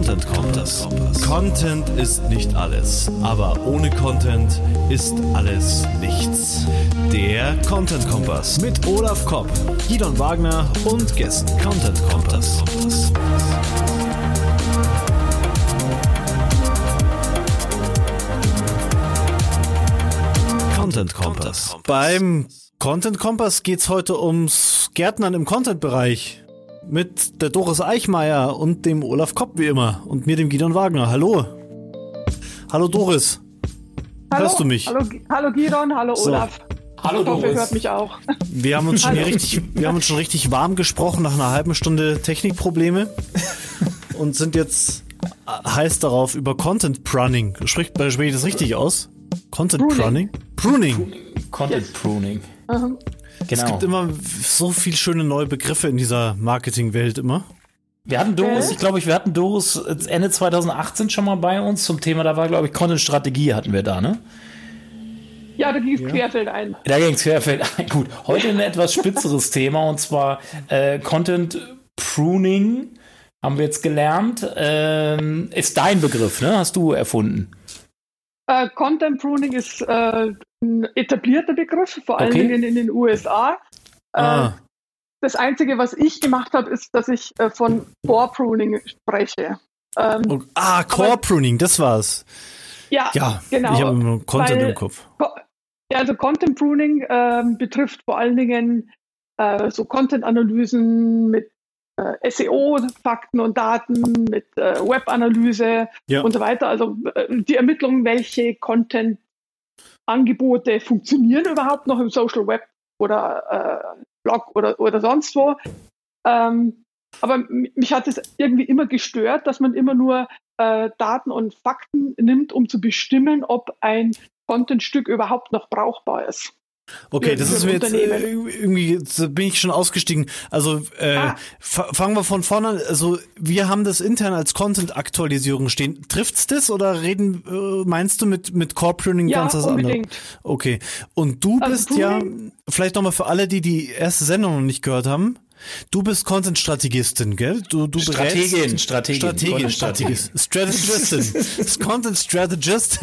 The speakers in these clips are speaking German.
Content Kompass. Content ist nicht alles, aber ohne Content ist alles nichts. Der Content Kompass mit Olaf Kopp, Gidon Wagner und Gästen. Content Kompass. Content Kompass. Beim Content Kompass geht's heute ums Gärtnern im Content-Bereich mit der Doris Eichmeier und dem Olaf Kopp wie immer und mir, dem Gidon Wagner. Hallo. Hallo Doris. Hallo, Hörst du mich? Hallo, hallo Gidon, hallo So. Olaf. Hallo Ich hoffe, ihr Doris. hört mich auch. Wir haben uns schon hier richtig, wir haben uns schon richtig warm gesprochen nach einer halben Stunde Technikprobleme und sind jetzt heiß darauf über Content Pruning. Spricht, spreche ich das richtig aus? Content Pruning? Pruning. Pruning. Content Pruning. Mhm. Es gibt Genau. immer so viel schöne neue Begriffe in dieser Marketingwelt immer. Wir hatten Doris, Äh? ich glaube, ich, wir hatten Doris Ende 2018 schon mal bei uns zum Thema, da war, glaube ich, Content-Strategie hatten wir da, ne? Ja, da ging es querfeld ein. Da ging es querfeld ein. Gut, heute ein etwas spitzeres Thema und zwar äh, Content Pruning haben wir jetzt gelernt. Ähm, ist dein Begriff, ne? Hast du erfunden. Äh, Content Pruning ist äh, ein etablierter Begriff, vor allen Okay. Dingen in den USA. Äh, Ah, Das Einzige, was ich gemacht habe, ist, dass ich äh, von Core Pruning spreche. Ähm, oh, ah Core Pruning, das war's. ja, Ja, genau. ich habe Content Weil- im Kopf. Ja, also Content Pruning ähm, betrifft vor allen Dingen äh, so Content-Analysen mit äh, SEO, Fakten und Daten, mit äh, Web-Analyse Ja. und so weiter. Also äh, die Ermittlung, welche Content-Angebote funktionieren überhaupt noch im Social Web oder äh, Blog oder, oder sonst wo. Ähm, aber mich hat es irgendwie immer gestört, dass man immer nur äh, Daten und Fakten nimmt, um zu bestimmen, ob ein Contentstück überhaupt noch brauchbar ist. Okay, Ja, das ist mir jetzt äh, irgendwie, jetzt bin ich schon ausgestiegen. Also äh, Ah. fa- fangen wir von vorne an. Also wir haben das intern als Content-Aktualisierung stehen. Trifft's das oder reden, äh, meinst du mit, mit Core Pruning Ja, ganz was anderes? unbedingt. Okay. Und du Also bist ja, Pruning- vielleicht nochmal für alle, die die erste Sendung noch nicht gehört haben, du bist Content-Strategistin, gell? Du, du Strategin, Strategin, Strategin, Content-Strategin. Strategist. Strategistin. ist Content-Strategist.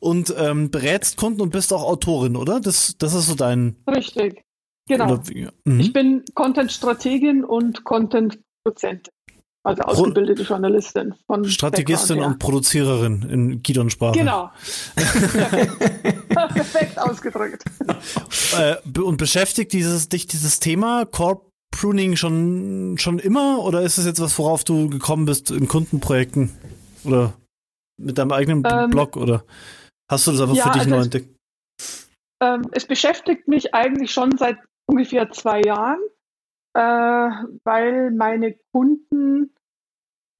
Und ähm, berätst Kunden und bist auch Autorin, oder? Das, das ist so dein... Richtig. Genau. Oder, wie- mhm. Ich bin Content-Strategin und Content-Produzentin. Also ausgebildete Journalistin von Strategistin und Produziererin in Gidon-Sprache. Genau. Perfekt. Perfekt ausgedrückt. Äh, und beschäftigt dieses, dich dieses Thema Core Pruning schon, schon immer oder ist es jetzt was, worauf du gekommen bist in Kundenprojekten oder mit deinem eigenen Ähm, Blog oder hast du das einfach ja, für dich also neu es- entdeckt? Ähm, es beschäftigt mich eigentlich schon seit ungefähr zwei Jahren, äh, weil meine Kunden,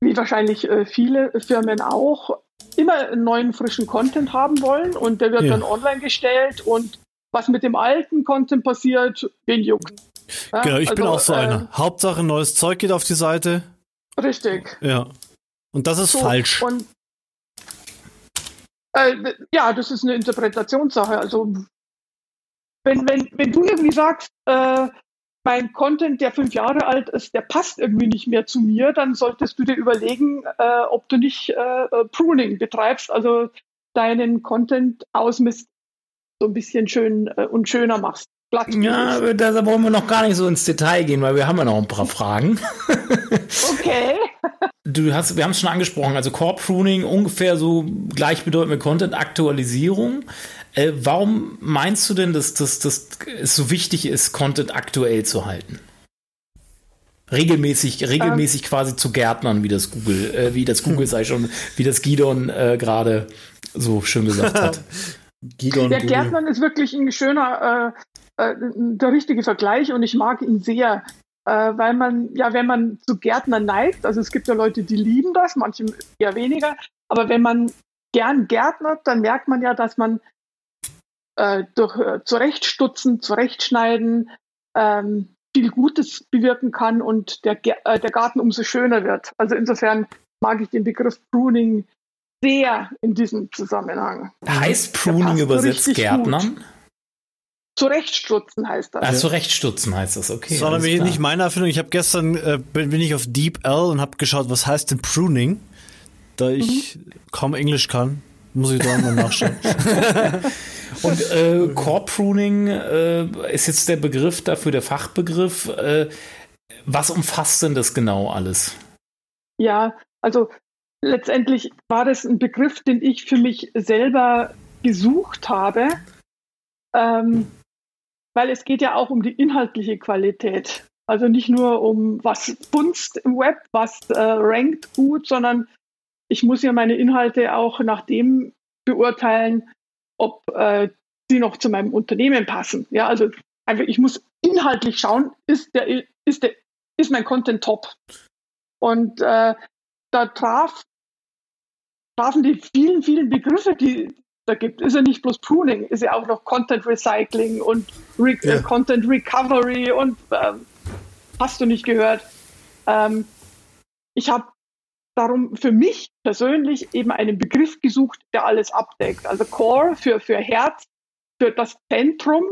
wie wahrscheinlich äh, viele Firmen auch, immer neuen frischen Content haben wollen und der wird Ja. dann online gestellt und was mit dem alten Content passiert, wen juckt. Ja, Genau, ich bin also, auch so äh, einer. Hauptsache neues Zeug geht auf die Seite. Richtig. Ja. Und das ist So, falsch. Und äh, ja, das ist eine Interpretationssache. Also wenn, wenn, wenn du irgendwie sagst, äh, mein Content, der fünf Jahre alt ist, der passt irgendwie nicht mehr zu mir, dann solltest du dir überlegen, äh, ob du nicht äh, äh, Pruning betreibst, also deinen Content ausmisst, so ein bisschen schön äh, und schöner machst. Glatt Ja, da wollen wir noch gar nicht so ins Detail gehen, weil wir haben ja noch ein paar Fragen. Okay. Du hast, wir haben es schon angesprochen, also Core Pruning ungefähr so gleichbedeutend mit Content Aktualisierung. Äh, warum meinst du denn, dass, dass, dass es so wichtig ist, Content aktuell zu halten? Regelmäßig, regelmäßig quasi zu Gärtnern, wie das Google, äh, wie das Google sei schon, wie das Gidon äh, gerade so schön gesagt hat. Gidon, Der Google. Gärtner ist wirklich ein schöner, äh, äh, der richtige Vergleich und ich mag ihn sehr, äh, weil man, ja, wenn man zu Gärtner neigt, also es gibt ja Leute, die lieben das, manche eher weniger, aber wenn man gern gärtnert, dann merkt man ja, dass man äh, durch äh, Zurechtstutzen, Zurechtschneiden ähm, viel Gutes bewirken kann und der, äh, der Garten umso schöner wird. Also insofern mag ich den Begriff Pruning sehr in diesem Zusammenhang. Heißt Pruning übersetzt Gärtnern? Zurechtstutzen heißt das. Ah, zurechtstutzen heißt das, okay. Das war nämlich nicht meine Erfindung. Ich habe gestern, äh, bin, bin ich auf DeepL und habe geschaut, was heißt denn Pruning? Da ich mhm. kaum Englisch kann, muss ich da mal nachschauen. und äh, Core Pruning äh, ist jetzt der Begriff dafür, der Fachbegriff. Äh, was umfasst denn das genau alles? Ja, also letztendlich war das ein Begriff, den ich für mich selber gesucht habe. Ähm, weil es geht ja auch um die inhaltliche Qualität. Also nicht nur um was funzt im Web, was äh, rankt gut, sondern ich muss ja meine Inhalte auch nach dem beurteilen, ob äh, sie noch zu meinem Unternehmen passen. Ja, also einfach, ich muss inhaltlich schauen, ist der, ist der, ist mein Content top? Und äh, da traf, trafen die vielen, vielen Begriffe, die, da gibt. Ist ja nicht bloß Pruning, ist ja auch noch Content Recycling und Re ja. Content Recovery und ähm, hast du nicht gehört. Ähm, ich habe darum für mich persönlich eben einen Begriff gesucht, der alles abdeckt. Also Core für, für Herz, für das Zentrum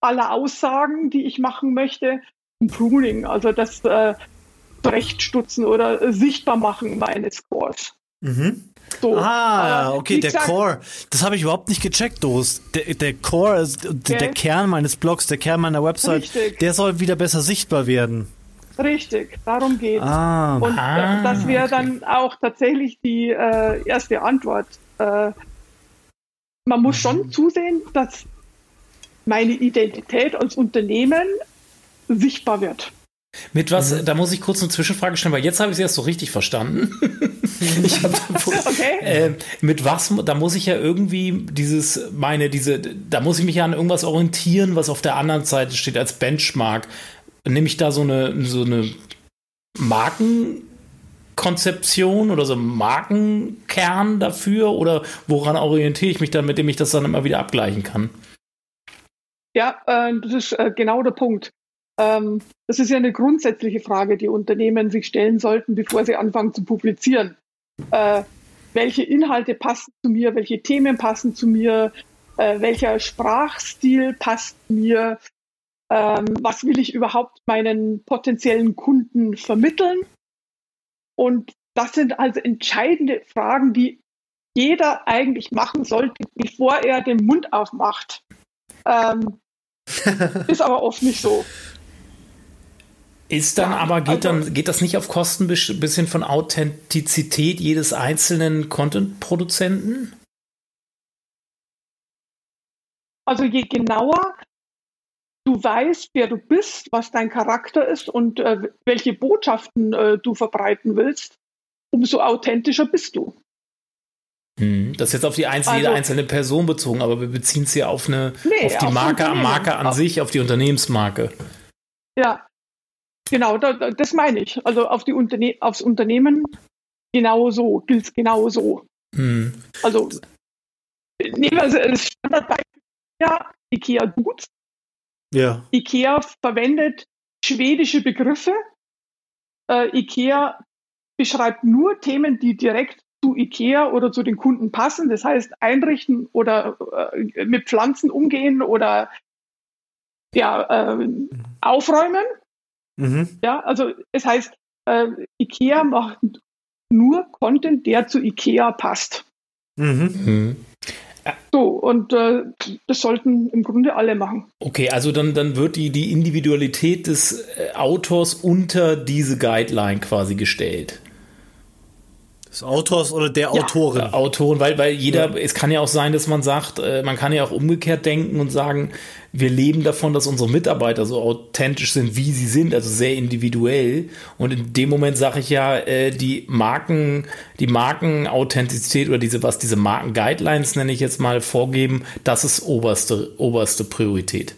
aller Aussagen, die ich machen möchte. Und Pruning, also das äh, Rechtstutzen oder äh, Sichtbarmachen meines Cores. Mhm. So, ah, okay, der gesagt, Core. Das habe ich überhaupt nicht gecheckt, Dost. Der, der Core, okay. der Kern meines Blogs, der Kern meiner Website, Richtig. der soll wieder besser sichtbar werden. Richtig, darum geht ah. Und ah, das wäre okay. dann auch tatsächlich die äh, erste Antwort. Äh, man muss schon mhm. zusehen, dass meine Identität als Unternehmen sichtbar wird. Mit was, mhm. da muss ich kurz eine Zwischenfrage stellen, weil jetzt habe ich es erst so richtig verstanden. ich hab okay. äh, mit was, da muss ich ja irgendwie dieses, meine, diese, da muss ich mich ja an irgendwas orientieren, was auf der anderen Seite steht als Benchmark. Nehme ich da so eine, so eine Markenkonzeption oder so einen Markenkern dafür oder woran orientiere ich mich dann, mit dem ich das dann immer wieder abgleichen kann? Ja, äh, das ist äh, genau der Punkt. Ähm, das ist ja eine grundsätzliche Frage, die Unternehmen sich stellen sollten, bevor sie anfangen zu publizieren. Äh, welche Inhalte passen zu mir, welche Themen passen zu mir, äh, welcher Sprachstil passt mir, ähm, was will ich überhaupt meinen potenziellen Kunden vermitteln. Und das sind also entscheidende Fragen, die jeder eigentlich machen sollte, bevor er den Mund aufmacht. Ähm, ist aber oft nicht so. Ist dann aber, geht also, dann, geht das nicht auf Kosten ein bisschen von Authentizität jedes einzelnen Content-Produzenten? Also je genauer du weißt, wer du bist, was dein Charakter ist und äh, welche Botschaften äh, du verbreiten willst, umso authentischer bist du. Hm, das ist jetzt auf die einzelne, also, jede einzelne Person bezogen, aber wir beziehen es ja auf eine nee, auf die Marke, Marke an sich, auf die Unternehmensmarke. Ja, Genau, da, das meine ich. Also auf die Unterne aufs Unternehmen genau so, gilt es genau so. Hm. Also nehmen wir das Standardbeispiel ja, IKEA Boots. Ja. IKEA verwendet schwedische Begriffe. Äh, IKEA beschreibt nur Themen, die direkt zu IKEA oder zu den Kunden passen. Das heißt, einrichten oder äh, mit Pflanzen umgehen oder ja, äh, aufräumen. Mhm. Ja, also es heißt, äh, IKEA macht nur Content, der zu IKEA passt. Mhm. Mhm. So, und äh, das sollten im Grunde alle machen. Okay, also dann, dann wird die, die Individualität des äh, Autors unter diese Guideline quasi gestellt. Des Autors oder der ja. Autorin? Äh, Autoren, weil, weil jeder, ja. es kann ja auch sein, dass man sagt, äh, man kann ja auch umgekehrt denken und sagen, wir leben davon, dass unsere Mitarbeiter so authentisch sind, wie sie sind, also sehr individuell. Und in dem Moment sage ich ja, äh, die Marken, die Markenauthentizität oder diese, was diese Marken-Guidelines nenne ich jetzt mal vorgeben, das ist oberste, oberste Priorität.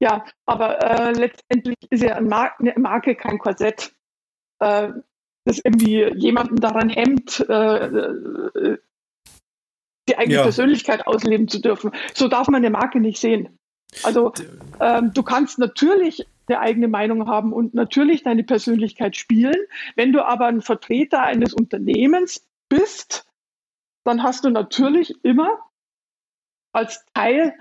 Ja, aber äh, letztendlich ist ja eine Marke kein Korsett. Das irgendwie jemanden daran hemmt, äh, die eigene ja. Persönlichkeit ausleben zu dürfen. So darf man eine Marke nicht sehen. Also ähm, du kannst natürlich eine eigene Meinung haben und natürlich deine Persönlichkeit spielen. Wenn du aber ein Vertreter eines Unternehmens bist, dann hast du natürlich immer als Teil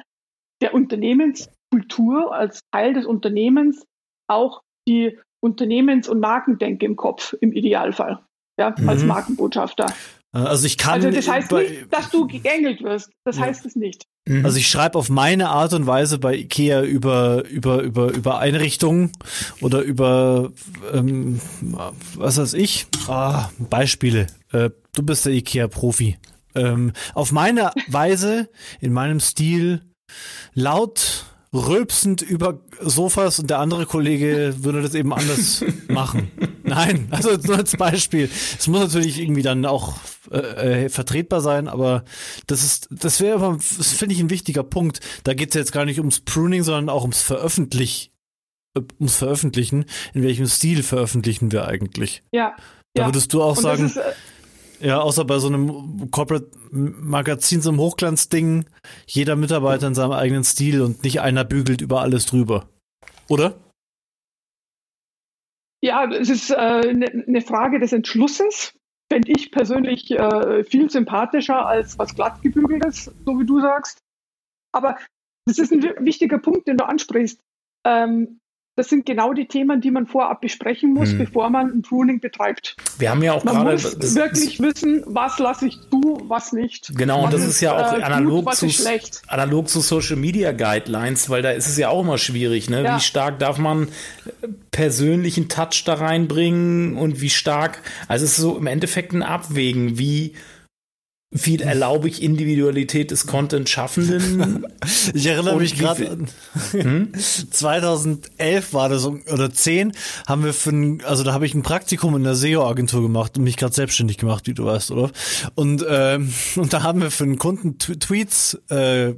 der Unternehmenskultur, als Teil des Unternehmens auch die Unternehmens- und Markendenke im Kopf, im Idealfall, ja, mhm. als Markenbotschafter. Also ich kann. Also das heißt nicht, dass du gegängelt wirst. Das ja. heißt es nicht. Mhm. Also ich schreibe auf meine Art und Weise bei Ikea über über über über Einrichtungen oder über ähm, was weiß ich. Ah, Beispiele. Äh, du bist der Ikea-Profi. Ähm, auf meine Weise, in meinem Stil, laut rülpsend über Sofas und der andere Kollege würde das eben anders machen. Nein, also nur als Beispiel. Es muss natürlich irgendwie dann auch äh, äh, vertretbar sein, aber das ist, das wäre aber, das finde ich ein wichtiger Punkt. Da geht es jetzt gar nicht ums Pruning, sondern auch ums Veröffentlich, äh, ums Veröffentlichen. In welchem Stil veröffentlichen wir eigentlich? Ja. Da ja. würdest du auch und sagen. Ist, äh, ja, außer bei so einem Corporate Magazin, so einem Hochglanzding, jeder Mitarbeiter in seinem eigenen Stil und nicht einer bügelt über alles drüber. Oder? Ja, es ist eine äh, ne, ne Frage des Entschlusses. Fände ich persönlich äh, viel sympathischer als was glattgebügeltes, so wie du sagst. Aber das ist ein wichtiger Punkt, den du ansprichst. Ähm, das sind genau die Themen, die man vorab besprechen muss, hm. bevor man ein Pruning betreibt. Wir haben ja auch man gerade muss das, wirklich wissen, was lasse ich zu, was nicht. Genau, und das ist, ist ja auch äh, analog, gut, zu, analog zu Social Media Guidelines, weil da ist es ja auch immer schwierig, ne? Ja. Wie stark darf man persönlichen Touch da reinbringen und wie stark, also es ist so im Endeffekt ein Abwägen, wie viel erlaube ich Individualität des Content-Schaffenden. Ich erinnere mich gerade an hm? 2011 war das oder 10 haben wir für ein, also da habe ich ein Praktikum in der SEO-Agentur gemacht und mich gerade selbstständig gemacht, wie du weißt, oder? Und ähm, und da haben wir für einen Kunden Tweets äh,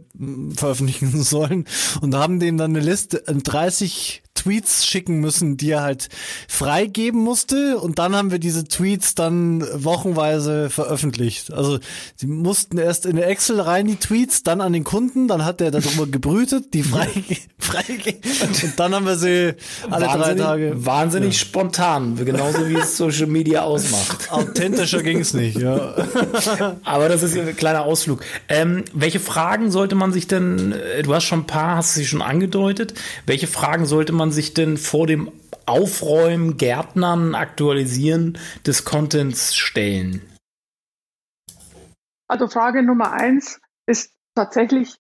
veröffentlichen sollen und haben denen dann eine Liste 30 Tweets schicken müssen, die er halt freigeben musste. Und dann haben wir diese Tweets dann wochenweise veröffentlicht. Also sie mussten erst in eine Excel rein, die Tweets, dann an den Kunden, dann hat der darüber gebrütet, die freigegeben. Freige und dann haben wir sie alle drei Tage. Wahnsinnig ja. spontan, genauso wie es Social Media ausmacht. Authentischer ging es nicht, ja. Aber das ist ein kleiner Ausflug. Ähm, welche Fragen sollte man sich denn, äh, du hast schon ein paar, hast du sie schon angedeutet, welche Fragen sollte man man sich denn vor dem Aufräumen, Gärtnern, Aktualisieren des Contents stellen? Also Frage Nummer eins ist tatsächlich,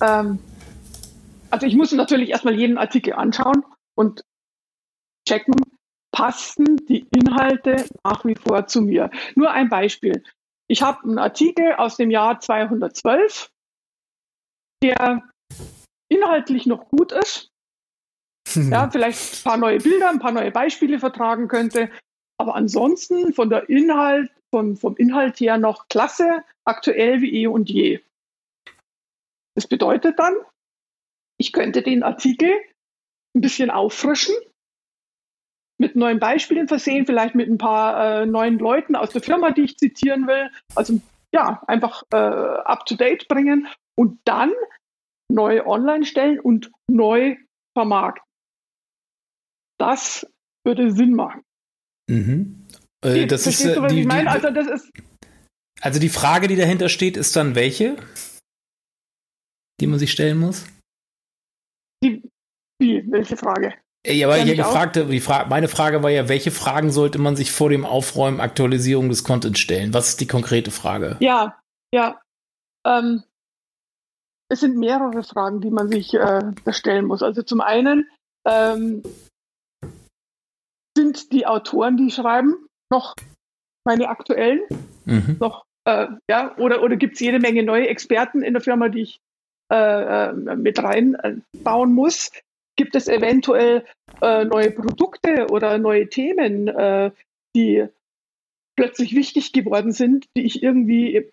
ähm, also ich muss natürlich erstmal jeden Artikel anschauen und checken, passen die Inhalte nach wie vor zu mir. Nur ein Beispiel. Ich habe einen Artikel aus dem Jahr 212, der inhaltlich noch gut ist, ja, vielleicht ein paar neue Bilder, ein paar neue Beispiele vertragen könnte. Aber ansonsten von der Inhalt, von, vom Inhalt her noch klasse, aktuell wie eh und je. Das bedeutet dann, ich könnte den Artikel ein bisschen auffrischen, mit neuen Beispielen versehen, vielleicht mit ein paar äh, neuen Leuten aus der Firma, die ich zitieren will. Also ja, einfach äh, up-to-date bringen und dann neu online stellen und neu vermarkten. Das würde Sinn machen. Mhm. Äh, das ist, du, was die, meine? Also, das ist. Also die Frage, die dahinter steht, ist dann welche? Die man sich stellen muss? Die, wie? Welche Frage? Ja, aber ich gefragt, die Fra meine Frage war ja, welche Fragen sollte man sich vor dem Aufräumen, Aktualisierung des Contents stellen? Was ist die konkrete Frage? Ja, ja. Ähm, es sind mehrere Fragen, die man sich äh, stellen muss. Also zum einen, ähm, sind die Autoren, die schreiben, noch meine aktuellen? Mhm. Noch, äh, ja, oder, oder gibt es jede Menge neue Experten in der Firma, die ich äh, äh mit reinbauen muss? Gibt es eventuell äh, neue Produkte oder neue Themen, äh, die plötzlich wichtig geworden sind, die ich irgendwie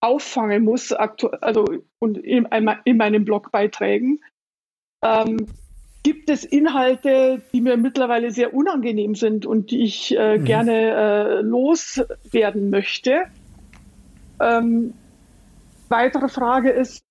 auffangen muss, also und in, in meinen Blogbeiträgen? Ähm, gibt es Inhalte, die mir mittlerweile sehr unangenehm sind und die ich äh, mhm. gerne äh, loswerden möchte. Ähm, weitere Frage ist,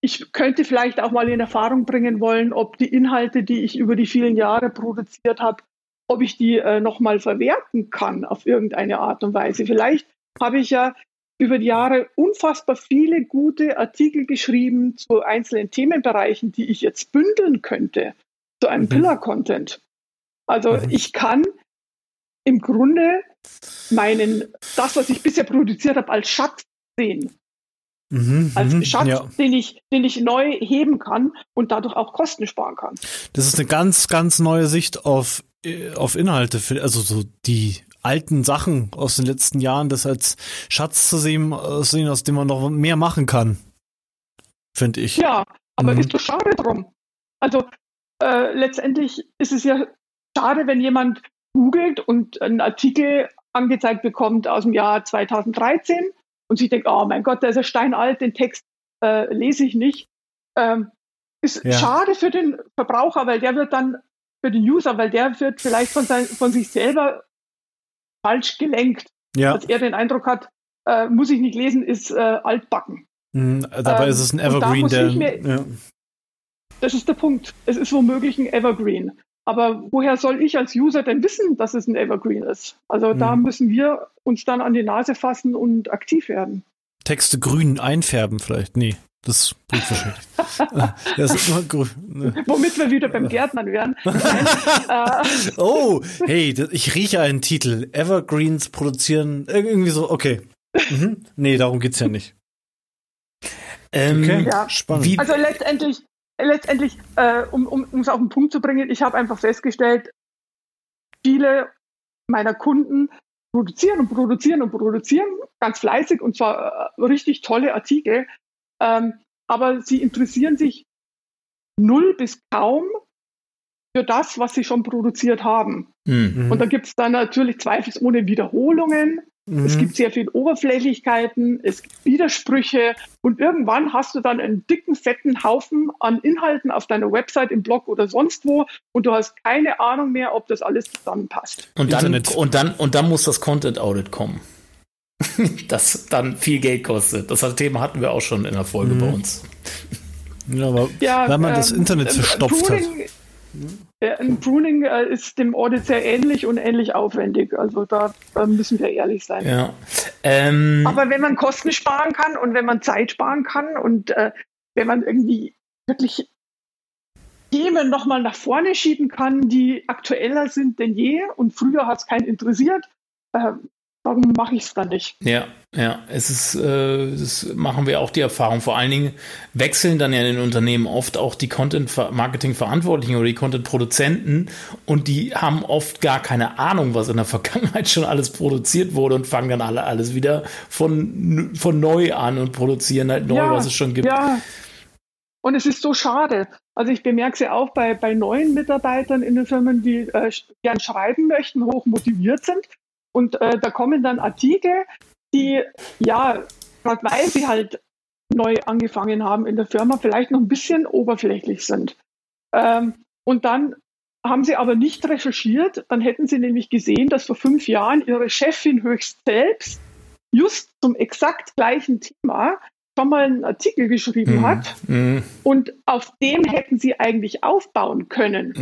ich könnte vielleicht auch mal in Erfahrung bringen wollen, ob die Inhalte, die ich über die vielen Jahre produziert habe, ob ich die äh, nochmal verwerten kann auf irgendeine Art und Weise. Vielleicht habe ich ja über die Jahre unfassbar viele gute Artikel geschrieben zu einzelnen Themenbereichen, die ich jetzt bündeln könnte zu einem mhm. Pillar-Content. Also mhm. ich kann im Grunde meinen, das, was ich bisher produziert habe, als Schatz sehen. Mhm, als mhm, Schatz, ja. den, ich, den ich neu heben kann und dadurch auch Kosten sparen kann. Das ist eine ganz, ganz neue Sicht auf, äh, auf Inhalte, also so die alten Sachen aus den letzten Jahren, das als Schatz zu sehen, sehen aus dem man noch mehr machen kann. Finde ich. Ja, aber mhm. ist doch schade drum. Also äh, letztendlich ist es ja schade, wenn jemand googelt und einen Artikel angezeigt bekommt aus dem Jahr 2013 und sich denkt, oh mein Gott, der ist ja steinalt, den Text äh, lese ich nicht. Ähm, ist ja. schade für den Verbraucher, weil der wird dann, für den User, weil der wird vielleicht von, sein, von sich selber falsch gelenkt. Ja. Dass er den Eindruck hat, äh, muss ich nicht lesen, ist äh, altbacken. Mhm, dabei ähm, ist es ein Evergreen, der. Mir, ja. Das ist der Punkt. Es ist womöglich ein Evergreen. Aber woher soll ich als User denn wissen, dass es ein Evergreen ist? Also mhm. da müssen wir uns dann an die Nase fassen und aktiv werden. Texte grün einfärben vielleicht? Nee, das bringt wahrscheinlich. das ist immer grün. Ne. Womit wir wieder beim Gärtnern wären. Äh, oh, hey, ich rieche einen Titel. Evergreens produzieren. Irgendwie so, okay. Mhm. Nee, darum geht's ja nicht. Ähm, okay, ja. spannend. Also letztendlich, letztendlich, äh, um es um, auf den Punkt zu bringen, ich habe einfach festgestellt, viele meiner Kunden produzieren und produzieren und produzieren, ganz fleißig und zwar äh, richtig tolle Artikel, ähm, aber sie interessieren sich null bis kaum für das, was sie schon produziert haben. Mhm. Und da gibt es dann natürlich zweifelsohne Wiederholungen. Mhm. Es gibt sehr viel Oberflächlichkeiten, es gibt Widersprüche und irgendwann hast du dann einen dicken, fetten Haufen an Inhalten auf deiner Website, im Blog oder sonst wo und du hast keine Ahnung mehr, ob das alles zusammenpasst. Und dann, und dann, und dann muss das Content Audit kommen. das dann viel Geld kostet. Das Thema hatten wir auch schon in der Folge mhm. bei uns. Ja, aber ja, wenn man ähm, das Internet äh, verstopft Pruning, hat. Ein Pruning äh, ist dem Audit sehr ähnlich und ähnlich aufwendig. Also da, da müssen wir ehrlich sein. Ja. Ähm, Aber wenn man Kosten sparen kann und wenn man Zeit sparen kann und äh, wenn man irgendwie wirklich Themen nochmal nach vorne schieben kann, die aktueller sind denn je und früher hat es keinen interessiert, äh, warum mache ich es dann nicht? Ja, ja, es ist, äh, das machen wir auch die Erfahrung. Vor allen Dingen wechseln dann ja in den Unternehmen oft auch die Content-Marketing-Verantwortlichen oder die Content-Produzenten und die haben oft gar keine Ahnung, was in der Vergangenheit schon alles produziert wurde und fangen dann alle alles wieder von, von neu an und produzieren halt neu, ja, was es schon gibt. Ja. Und es ist so schade. Also ich bemerke es ja auch bei, bei neuen Mitarbeitern in den Firmen, die äh, gern schreiben möchten, hoch motiviert sind und äh, da kommen dann Artikel, die, ja, gerade weil sie halt neu angefangen haben in der Firma, vielleicht noch ein bisschen oberflächlich sind. Ähm, und dann haben sie aber nicht recherchiert, dann hätten sie nämlich gesehen, dass vor fünf Jahren ihre Chefin höchst selbst just zum exakt gleichen Thema schon mal einen Artikel geschrieben mm, hat. Mm. Und auf dem hätten sie eigentlich aufbauen können.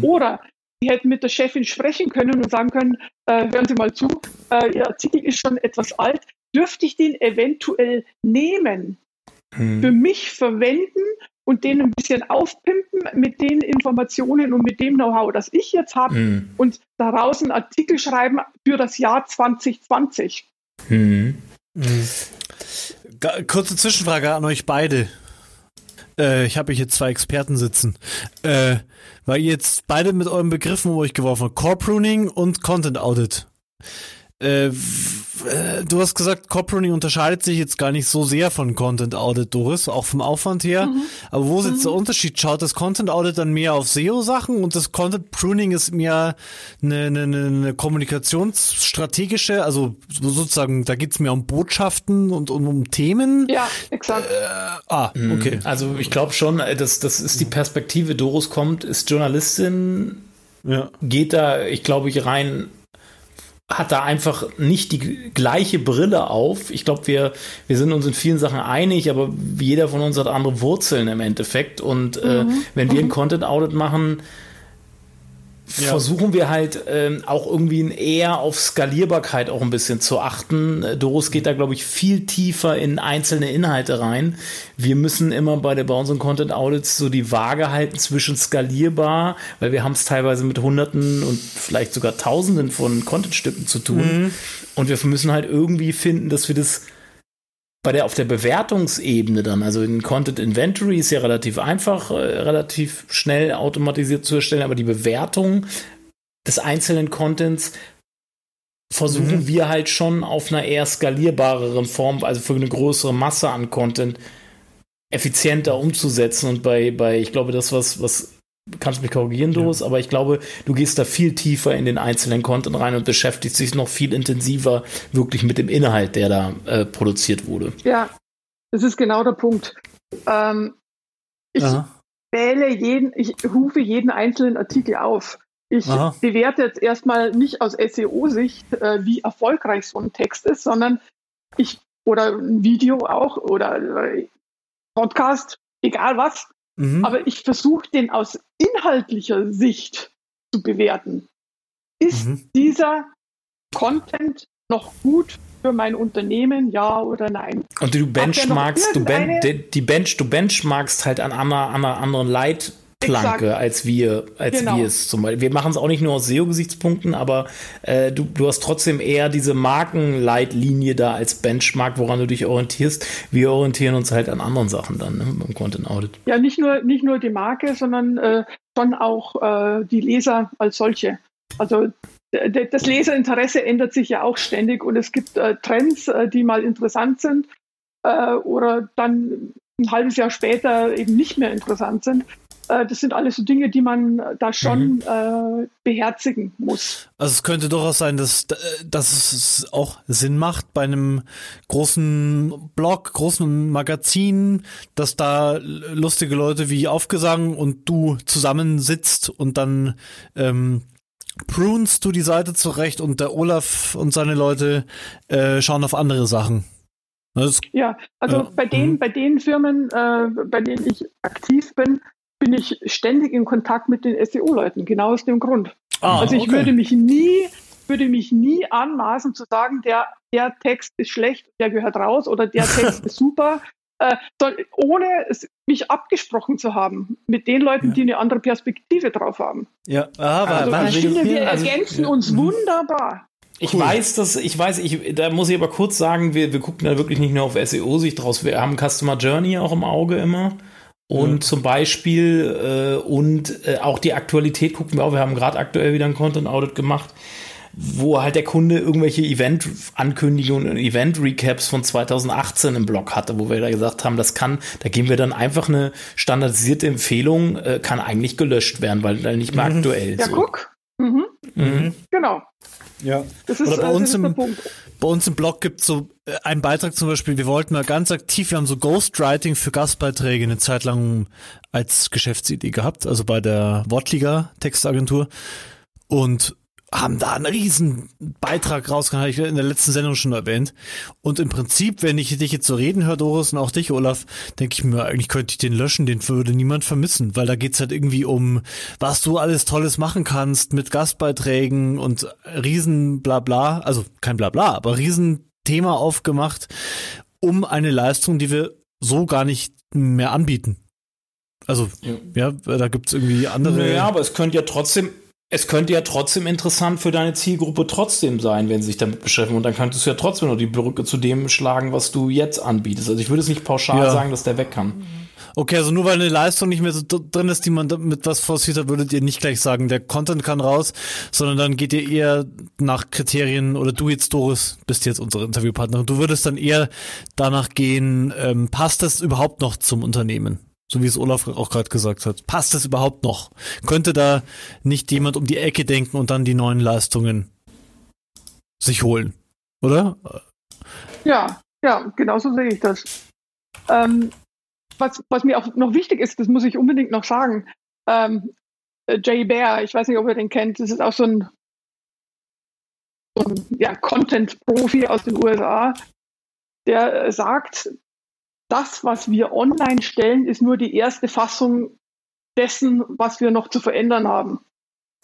Mm. Oder Sie hätten mit der Chefin sprechen können und sagen können, äh, hören Sie mal zu, äh, Ihr Artikel ist schon etwas alt, dürfte ich den eventuell nehmen, hm. für mich verwenden und den ein bisschen aufpimpen mit den Informationen und mit dem Know-how, das ich jetzt habe hm. und daraus einen Artikel schreiben für das Jahr 2020. Hm. Kurze Zwischenfrage an euch beide. Äh, ich habe hier zwei Experten sitzen. Äh, weil ihr jetzt beide mit euren Begriffen um euch geworfen habt. Core Pruning und Content Audit. Äh, äh, du hast gesagt, Copruning unterscheidet sich jetzt gar nicht so sehr von Content Audit, Doris, auch vom Aufwand her. Mhm. Aber wo ist jetzt der mhm. Unterschied? Schaut das Content Audit dann mehr auf SEO-Sachen und das Content Pruning ist mehr eine, eine, eine kommunikationsstrategische, also sozusagen, da geht's mehr um Botschaften und um, um Themen. Ja, exakt. Äh, ah, mhm. okay. Also ich glaube schon, äh, dass das ist die Perspektive, Doris kommt, ist Journalistin, ja. geht da, ich glaube ich, rein hat da einfach nicht die gleiche Brille auf. Ich glaube, wir, wir sind uns in vielen Sachen einig, aber jeder von uns hat andere Wurzeln im Endeffekt. Und äh, mhm. wenn wir ein mhm. Content Audit machen, ja. versuchen wir halt ähm, auch irgendwie eher auf Skalierbarkeit auch ein bisschen zu achten. Äh, Doris geht da, glaube ich, viel tiefer in einzelne Inhalte rein. Wir müssen immer bei, der, bei unseren Content Audits so die Waage halten zwischen skalierbar, weil wir haben es teilweise mit Hunderten und vielleicht sogar Tausenden von Contentstücken zu tun. Mhm. Und wir müssen halt irgendwie finden, dass wir das bei der auf der Bewertungsebene dann, also in Content Inventory ist ja relativ einfach, äh, relativ schnell automatisiert zu erstellen, aber die Bewertung des einzelnen Contents versuchen mhm. wir halt schon auf einer eher skalierbareren Form, also für eine größere Masse an Content effizienter umzusetzen und bei, bei ich glaube, das, was, was kannst mich korrigieren, Doris, ja. aber ich glaube, du gehst da viel tiefer in den einzelnen Content rein und beschäftigst dich noch viel intensiver wirklich mit dem Inhalt, der da äh, produziert wurde. Ja, das ist genau der Punkt. Ähm, ich Aha. wähle jeden, ich rufe jeden einzelnen Artikel auf. Ich Aha. bewerte jetzt erstmal nicht aus SEO-Sicht, äh, wie erfolgreich so ein Text ist, sondern ich oder ein Video auch oder äh, Podcast, egal was. Mhm. Aber ich versuche den aus inhaltlicher Sicht zu bewerten. Ist mhm. dieser Content noch gut für mein Unternehmen, ja oder nein? Und du benchmarkst, du ben, die Bench, du benchmarkst halt an einer, einer anderen Leit Planke, Exakt. als wir, als genau. wir es zum Beispiel. Wir machen es auch nicht nur aus SEO-Gesichtspunkten, aber äh, du, du hast trotzdem eher diese Markenleitlinie da als Benchmark, woran du dich orientierst. Wir orientieren uns halt an anderen Sachen dann ne, beim Content Audit. Ja, nicht nur, nicht nur die Marke, sondern äh, schon auch äh, die Leser als solche. Also das Leserinteresse ändert sich ja auch ständig und es gibt äh, Trends, äh, die mal interessant sind äh, oder dann ein halbes Jahr später eben nicht mehr interessant sind. Äh, das sind alles so Dinge, die man da schon mhm. äh, beherzigen muss. Also es könnte durchaus sein, dass, dass es auch Sinn macht bei einem großen Blog, großen Magazin, dass da lustige Leute wie Aufgesang und du zusammensitzt und dann ähm, prunst du die Seite zurecht und der Olaf und seine Leute äh, schauen auf andere Sachen. Das, ja, also äh, bei den, mhm. bei den Firmen, äh, bei denen ich aktiv bin, bin ich ständig in Kontakt mit den SEO-Leuten, genau aus dem Grund. Ah, also ich okay. würde mich nie, würde mich nie anmaßen zu sagen, der, der Text ist schlecht, der gehört raus oder der Text ist super, äh, ohne es, mich abgesprochen zu haben mit den Leuten, ja. die eine andere Perspektive drauf haben. Ja, aber also, also ich finde, wir also, ergänzen ja. uns mhm. wunderbar. Ich cool. weiß, dass ich weiß, ich da muss ich aber kurz sagen, wir, wir gucken da wirklich nicht nur auf SEO-Sicht draus. Wir haben Customer Journey auch im Auge immer. Und ja. zum Beispiel, äh, und äh, auch die Aktualität gucken wir auch. Wir haben gerade aktuell wieder ein Content Audit gemacht, wo halt der Kunde irgendwelche Event-Ankündigungen und Event-Recaps von 2018 im Blog hatte, wo wir da gesagt haben, das kann, da geben wir dann einfach eine standardisierte Empfehlung, äh, kann eigentlich gelöscht werden, weil dann nicht mehr mhm. aktuell Ja, so. guck. Mhm. Mhm. Genau. Ja. Das ist, Oder bei, äh, uns im, bei uns im Blog gibt es so äh, einen Beitrag zum Beispiel, wir wollten mal ganz aktiv, wir haben so Ghostwriting für Gastbeiträge eine Zeit lang als Geschäftsidee gehabt, also bei der Wortliga Textagentur. Und haben da einen riesen Beitrag rausgehauen, habe ich in der letzten Sendung schon erwähnt. Und im Prinzip, wenn ich dich jetzt so reden höre, Doris, und auch dich, Olaf, denke ich mir, eigentlich könnte ich den löschen, den würde niemand vermissen, weil da geht's halt irgendwie um, was du alles Tolles machen kannst mit Gastbeiträgen und riesen Blabla, also kein Blabla, aber riesen Thema aufgemacht, um eine Leistung, die wir so gar nicht mehr anbieten. Also, ja, ja da gibt's irgendwie andere. Naja, aber es könnte ja trotzdem, es könnte ja trotzdem interessant für deine Zielgruppe trotzdem sein, wenn sie sich damit beschäftigen. Und dann könntest du ja trotzdem noch die Brücke zu dem schlagen, was du jetzt anbietest. Also ich würde es nicht pauschal ja. sagen, dass der weg kann. Okay, also nur weil eine Leistung nicht mehr so drin ist, die man mit was forciert hat, würdet ihr nicht gleich sagen, der Content kann raus, sondern dann geht ihr eher nach Kriterien oder du jetzt, Doris, bist jetzt unsere Interviewpartnerin, du würdest dann eher danach gehen, ähm, passt das überhaupt noch zum Unternehmen? So wie es Olaf auch gerade gesagt hat. Passt das überhaupt noch? Könnte da nicht jemand um die Ecke denken und dann die neuen Leistungen sich holen? Oder? Ja, ja, genauso sehe ich das. Ähm, was, was mir auch noch wichtig ist, das muss ich unbedingt noch sagen. Ähm, äh, Jay Bear, ich weiß nicht, ob ihr den kennt, das ist auch so ein, so ein ja, Content-Profi aus den USA, der sagt, das, was wir online stellen, ist nur die erste Fassung dessen, was wir noch zu verändern haben.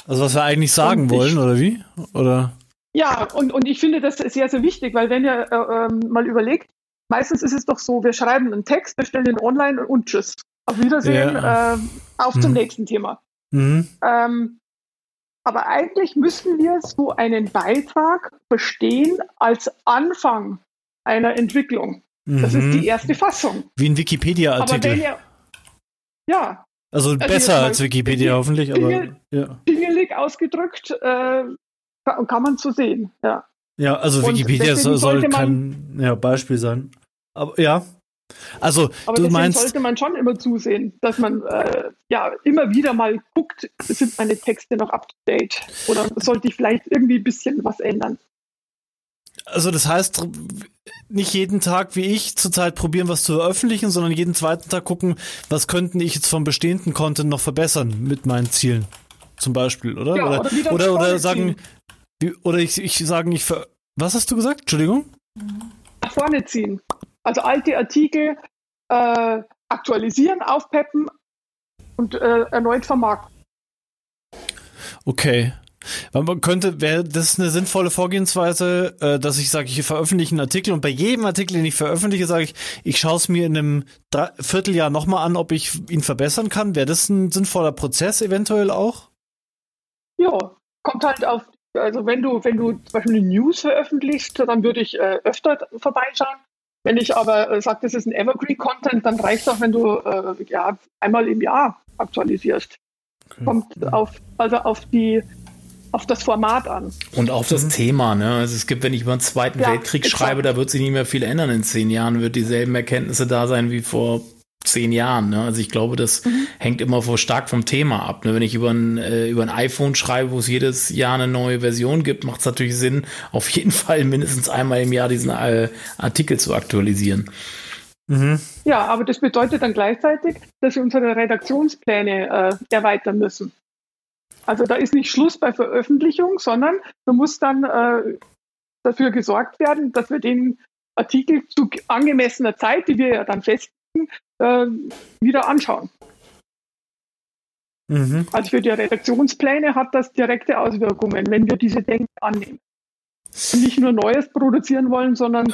Also was wir eigentlich sagen wollen, oder wie? Oder? Ja, und, und ich finde das sehr, sehr wichtig, weil wenn ihr äh, ähm, mal überlegt, meistens ist es doch so, wir schreiben einen Text, wir stellen den online und tschüss. Auf Wiedersehen, ja. äh, auf mhm. zum nächsten Thema. Mhm. Ähm, aber eigentlich müssten wir so einen Beitrag verstehen als Anfang einer Entwicklung. Das mhm. ist die erste Fassung. Wie ein Wikipedia-Artikel. Ja. Also, also besser als Wikipedia hoffentlich, aber ja. Pingelig ausgedrückt äh, kann man so sehen, ja. Ja, also Wikipedia soll kein ja, Beispiel sein. Aber ja. Also, aber du meinst. sollte man schon immer zusehen, dass man äh, ja immer wieder mal guckt, sind meine Texte noch up to date? Oder sollte ich vielleicht irgendwie ein bisschen was ändern? Also, das heißt, nicht jeden Tag wie ich zurzeit probieren, was zu veröffentlichen, sondern jeden zweiten Tag gucken, was könnten ich jetzt vom bestehenden Content noch verbessern mit meinen Zielen. Zum Beispiel, oder? Ja, oder, oder, oder, oder sagen, oder ich, ich sagen, ich ver. Was hast du gesagt? Entschuldigung? Nach vorne ziehen. Also alte Artikel äh, aktualisieren, aufpeppen und äh, erneut vermarkten. Okay. Man könnte, wäre das eine sinnvolle Vorgehensweise, äh, dass ich sage, ich veröffentliche einen Artikel und bei jedem Artikel, den ich veröffentliche, sage ich, ich schaue es mir in einem Vierteljahr nochmal an, ob ich ihn verbessern kann. Wäre das ein sinnvoller Prozess eventuell auch? Ja, kommt halt auf also wenn du, wenn du zum Beispiel eine News veröffentlichst, dann würde ich äh, öfter vorbeischauen. Wenn ich aber äh, sage, das ist ein Evergreen-Content, dann reicht auch, wenn du äh, ja, einmal im Jahr aktualisierst. Okay. Kommt auf, also auf die auf das Format an. Und auf das mhm. Thema, ne? Also es gibt, wenn ich über den Zweiten ja, Weltkrieg exakt. schreibe, da wird sich nicht mehr viel ändern in zehn Jahren, wird dieselben Erkenntnisse da sein wie vor zehn Jahren. Ne? Also ich glaube, das mhm. hängt immer so stark vom Thema ab. Ne? Wenn ich über ein, äh, über ein iPhone schreibe, wo es jedes Jahr eine neue Version gibt, macht es natürlich Sinn, auf jeden Fall mindestens einmal im Jahr diesen äh, Artikel zu aktualisieren. Mhm. Ja, aber das bedeutet dann gleichzeitig, dass wir unsere Redaktionspläne äh, erweitern müssen. Also da ist nicht Schluss bei Veröffentlichung, sondern da muss dann äh, dafür gesorgt werden, dass wir den Artikel zu angemessener Zeit, die wir ja dann festlegen, äh, wieder anschauen. Mhm. Also für die Redaktionspläne hat das direkte Auswirkungen, wenn wir diese Denke annehmen. Und nicht nur Neues produzieren wollen, sondern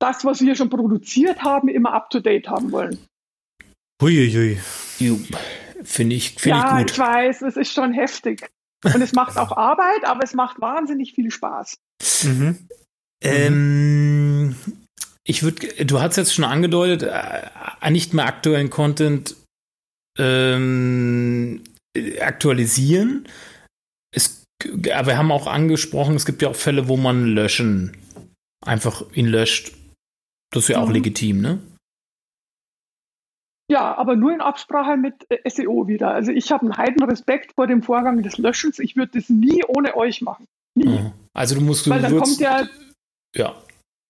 das, was wir schon produziert haben, immer up-to-date haben wollen. Huiuiui. Finde ich, find ja, ich gut. ich weiß, es ist schon heftig. Und es macht auch Arbeit, aber es macht wahnsinnig viel Spaß. Mhm. Ähm, ich würde, du hast jetzt schon angedeutet, äh, nicht mehr aktuellen Content ähm, aktualisieren. Es, aber wir haben auch angesprochen, es gibt ja auch Fälle, wo man löschen, einfach ihn löscht. Das ist ja auch mhm. legitim, ne? Ja, aber nur in Absprache mit äh, SEO wieder. Also ich habe einen heiden Respekt vor dem Vorgang des Löschens. Ich würde das nie ohne euch machen. Nie. Mhm. Also du musst du Weil dann kommt ja, ja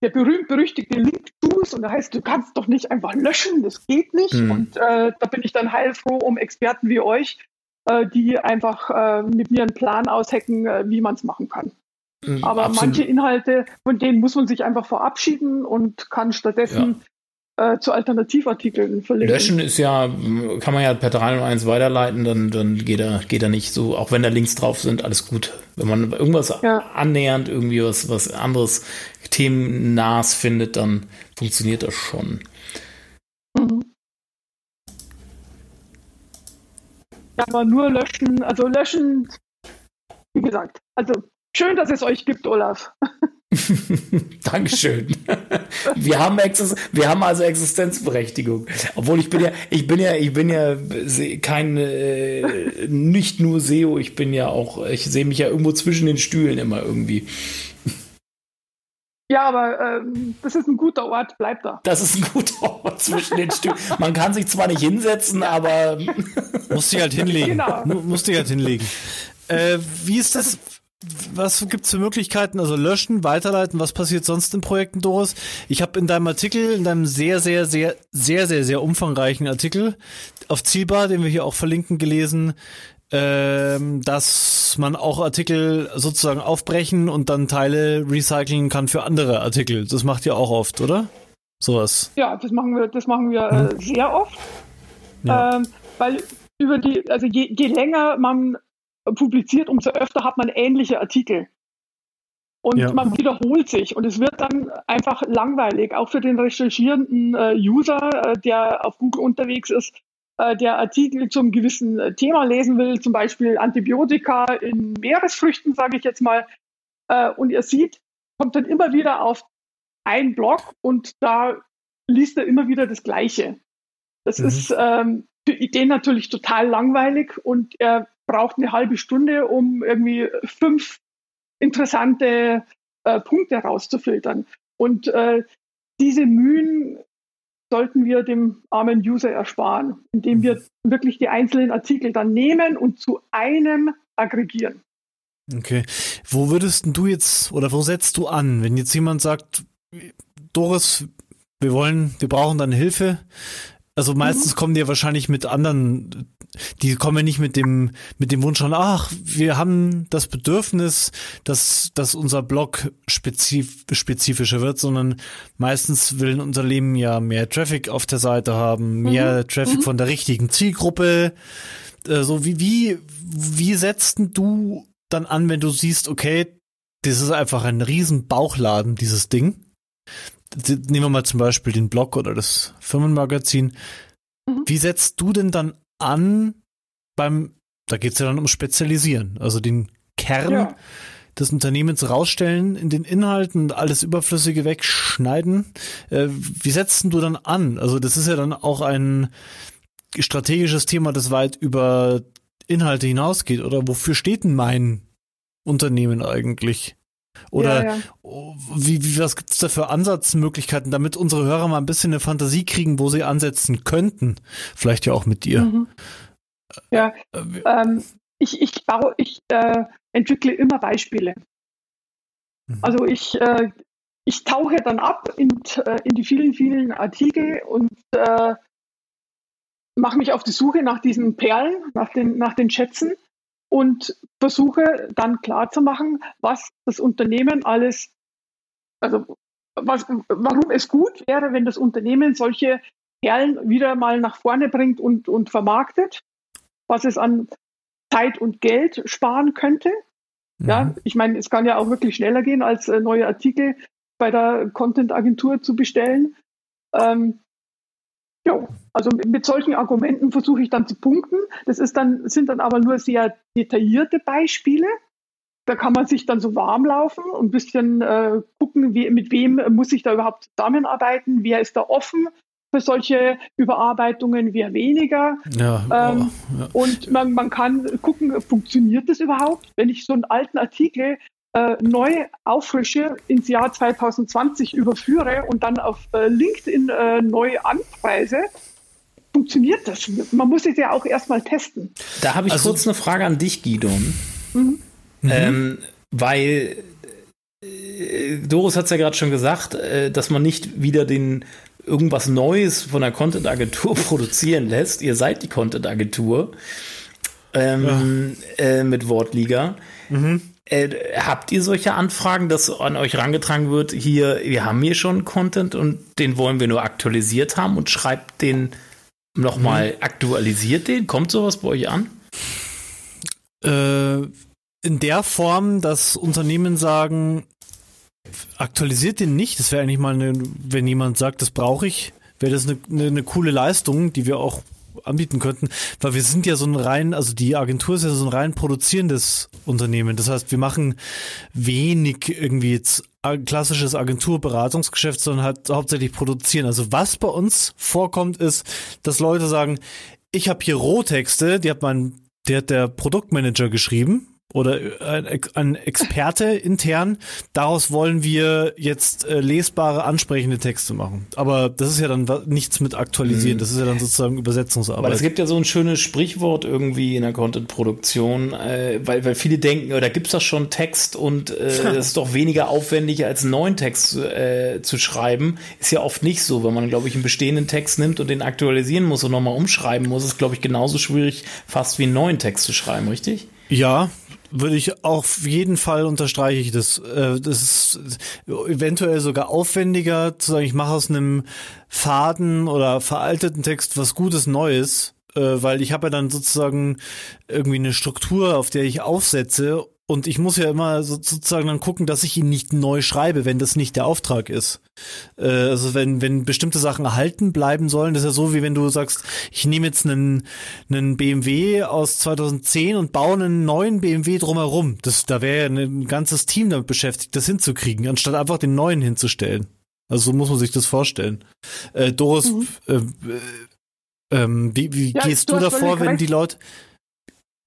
der berühmt-berüchtigte Link-Tools und da heißt, du kannst doch nicht einfach löschen, das geht nicht. Mhm. Und äh, da bin ich dann heilfroh um Experten wie euch, äh, die einfach äh, mit mir einen Plan aushacken, äh, wie man es machen kann. Mhm, Aber absolut. manche Inhalte, von denen muss man sich einfach verabschieden und kann stattdessen äh, zu Alternativartikeln verlinken. Löschen ist ja, kann man ja per 301 weiterleiten, dann, dann geht, er, geht er nicht so, auch wenn da Links drauf sind, alles gut. Wenn man irgendwas ja. annähernd irgendwie was, was anderes themennahs findet, dann funktioniert das schon. Mhm. Ja, aber nur löschen, also löschen, wie gesagt, also schön, dass es euch gibt, Olaf. Dankeschön. wir haben wir haben also Existenzberechtigung. Obwohl ich bin ja, ich bin ja, ich bin ja kein äh, nicht nur SEO, ich bin ja auch, ich sehe mich ja irgendwo zwischen den Stühlen immer irgendwie. Ja, aber ähm, das ist ein guter Ort, bleib da. Das ist ein guter Ort zwischen den Stühlen. Man kann sich zwar nicht hinsetzen, aber. Musst dich halt hinlegen. Genau. Musst dich halt hinlegen. Äh, wie ist das? Was gibt's für Möglichkeiten? Also löschen, weiterleiten, was passiert sonst in Projekten, Doris? Ich habe in deinem Artikel, in deinem sehr, sehr, sehr, sehr, sehr, sehr umfangreichen Artikel auf Zielbar, den wir hier auch verlinken, gelesen, ähm, dass man auch Artikel sozusagen aufbrechen und dann Teile recyceln kann für andere Artikel. Das macht ihr auch oft, oder? Sowas. Ja, das machen wir, das machen wir hm. äh, sehr oft. Ja. Ähm, weil über die, also je, je länger man publiziert, umso öfter hat man ähnliche Artikel. Und ja. man wiederholt sich und es wird dann einfach langweilig, auch für den recherchierenden äh, User, äh, der auf Google unterwegs ist, äh, der Artikel zum gewissen äh, Thema lesen will, zum Beispiel Antibiotika in Meeresfrüchten, sage ich jetzt mal. Äh, und ihr seht, kommt dann immer wieder auf einen Blog und da liest er immer wieder das Gleiche. Das mhm. ist ähm, für Ideen natürlich total langweilig und er braucht eine halbe Stunde, um irgendwie fünf interessante äh, Punkte rauszufiltern. Und äh, diese Mühen sollten wir dem armen User ersparen, indem wir mhm. wirklich die einzelnen Artikel dann nehmen und zu einem aggregieren. Okay. Wo würdest du jetzt oder wo setzt du an, wenn jetzt jemand sagt, Doris, wir wollen, wir brauchen dann Hilfe. Also meistens mhm. kommen die ja wahrscheinlich mit anderen, die kommen ja nicht mit dem, mit dem Wunsch an, ach, wir haben das Bedürfnis, dass, dass unser Blog spezif spezifischer wird, sondern meistens will ein Unternehmen ja mehr Traffic auf der Seite haben, mehr mhm. Traffic mhm. von der richtigen Zielgruppe. Äh, so wie, wie, wie setzt du dann an, wenn du siehst, okay, das ist einfach ein riesen Bauchladen, dieses Ding nehmen wir mal zum Beispiel den Blog oder das Firmenmagazin. Mhm. Wie setzt du denn dann an beim, da geht es ja dann um Spezialisieren, also den Kern ja. des Unternehmens rausstellen, in den Inhalten alles Überflüssige wegschneiden. Äh, wie setzt du dann an? Also das ist ja dann auch ein strategisches Thema, das weit über Inhalte hinausgeht. Oder wofür steht denn mein Unternehmen eigentlich? Oder ja, ja. Wie, wie, was gibt es da für Ansatzmöglichkeiten, damit unsere Hörer mal ein bisschen eine Fantasie kriegen, wo sie ansetzen könnten? Vielleicht ja auch mit dir. Mhm. Ja, äh, ähm, ich, ich, baue, ich äh, entwickle immer Beispiele. Mhm. Also ich, äh, ich tauche dann ab in, äh, in die vielen, vielen Artikel und äh, mache mich auf die Suche nach diesen Perlen, nach den, nach den Schätzen und versuche dann klarzumachen, was das Unternehmen alles, also was, warum es gut wäre, wenn das Unternehmen solche Perlen wieder mal nach vorne bringt und, und vermarktet, was es an Zeit und Geld sparen könnte. Mhm. Ja, ich meine, es kann ja auch wirklich schneller gehen, als äh, neue Artikel bei der Content-Agentur zu bestellen. Ähm, ja, also mit solchen Argumenten versuche ich dann zu punkten. Das ist dann, sind dann aber nur sehr detaillierte Beispiele. Da kann man sich dann so warm laufen und ein bisschen äh, gucken, wie, mit wem muss ich da überhaupt zusammenarbeiten, wer ist da offen für solche Überarbeitungen, wer weniger. Ja, ähm, oh, ja. Und man, man kann gucken, funktioniert das überhaupt? Wenn ich so einen alten Artikel äh, neu auffrische, ins Jahr 2020 überführe und dann auf äh, LinkedIn äh, neu anpreise, funktioniert das. Man muss es ja auch erstmal testen. Da habe ich also, kurz eine Frage an dich, Gidon. Mhm. Ähm, weil äh, Doris hat es ja gerade schon gesagt, äh, dass man nicht wieder den irgendwas Neues von der Content-Agentur produzieren lässt. Ihr seid die Content-Agentur ähm, ja. äh, mit Wortliga. Mhm. Äh, habt ihr solche Anfragen, dass an euch rangetragen wird, hier, wir haben hier schon Content und den wollen wir nur aktualisiert haben und schreibt den nochmal, mhm. aktualisiert den? Kommt sowas bei euch an? Äh, in der Form, dass Unternehmen sagen, aktualisiert den nicht. Das wäre eigentlich mal, eine, wenn jemand sagt, das brauche ich, wäre das eine, eine, eine coole Leistung, die wir auch anbieten könnten, weil wir sind ja so ein rein, also die Agentur ist ja so ein rein produzierendes Unternehmen. Das heißt, wir machen wenig irgendwie jetzt klassisches Agenturberatungsgeschäft, sondern halt hauptsächlich produzieren. Also was bei uns vorkommt, ist, dass Leute sagen, ich habe hier Rohtexte, die hat mein, der hat der Produktmanager geschrieben oder ein, ein Experte intern. Daraus wollen wir jetzt äh, lesbare, ansprechende Texte machen. Aber das ist ja dann nichts mit aktualisieren. Mhm. Das ist ja dann sozusagen Übersetzungsarbeit. Aber es gibt ja so ein schönes Sprichwort irgendwie in der Content-Produktion, äh, weil, weil viele denken, oh, da gibt's doch schon Text und äh, das ist doch weniger aufwendig als einen neuen Text äh, zu schreiben. Ist ja oft nicht so. Wenn man, glaube ich, einen bestehenden Text nimmt und den aktualisieren muss und nochmal umschreiben muss, ist, glaube ich, genauso schwierig, fast wie einen neuen Text zu schreiben, richtig? Ja, würde ich auf jeden Fall unterstreiche ich das. Äh, das ist eventuell sogar aufwendiger zu sagen, ich mache aus einem faden oder veralteten Text was Gutes Neues. äh, weil ich habe ja dann sozusagen irgendwie eine Struktur, auf der ich aufsetze und ich muss ja immer sozusagen dann gucken, dass ich ihn nicht neu schreibe, wenn das nicht der Auftrag ist. Äh, also wenn, wenn bestimmte Sachen erhalten bleiben sollen, das ist ja so, wie wenn du sagst, ich nehme jetzt einen, einen BMW aus 2010 und baue einen neuen BMW drumherum. Das, da wäre ja ein ganzes Team damit beschäftigt, das hinzukriegen, anstatt einfach den neuen hinzustellen. Also so muss man sich das vorstellen. Äh, Doris, mhm. äh, äh, ähm, wie, wie ja, gehst du, davor, wenn die Leute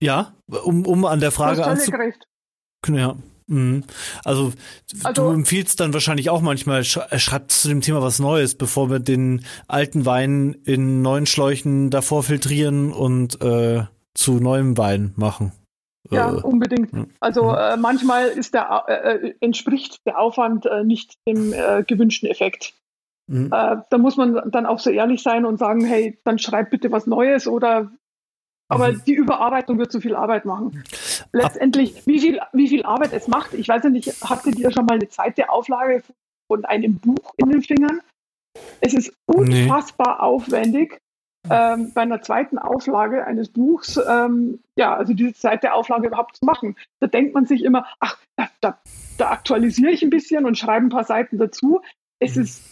ja, um, um an der Frage anzufangen. Ja. Mhm. Also, also, du empfiehlst dann wahrscheinlich auch manchmal, äh, schreibt zu dem Thema was Neues, bevor wir den alten Wein in neuen Schläuchen davor filtrieren und äh, zu neuem Wein machen. Ja, äh, unbedingt. Also mhm. äh, manchmal der, äh, äh, entspricht der Aufwand nicht dem gewünschten Effekt. Mhm. da muss man dann auch so ehrlich sein und sagen, hey, dann schreib bitte was Neues oder aber mhm. die Überarbeitung wird zu viel Arbeit machen. Letztendlich, wie viel, wie viel Arbeit es macht, ich weiß ja nicht, hattet ihr schon mal eine zweite Auflage von einem Buch in den Fingern? Es ist unfassbar nee. aufwendig, ähm, bei einer zweiten Auflage eines Buchs, ähm, ja, also diese zweite Auflage überhaupt zu machen. Da denkt man sich immer, ach, da, da, da aktualisiere ich ein bisschen und schreibe ein paar Seiten dazu. Es mhm. ist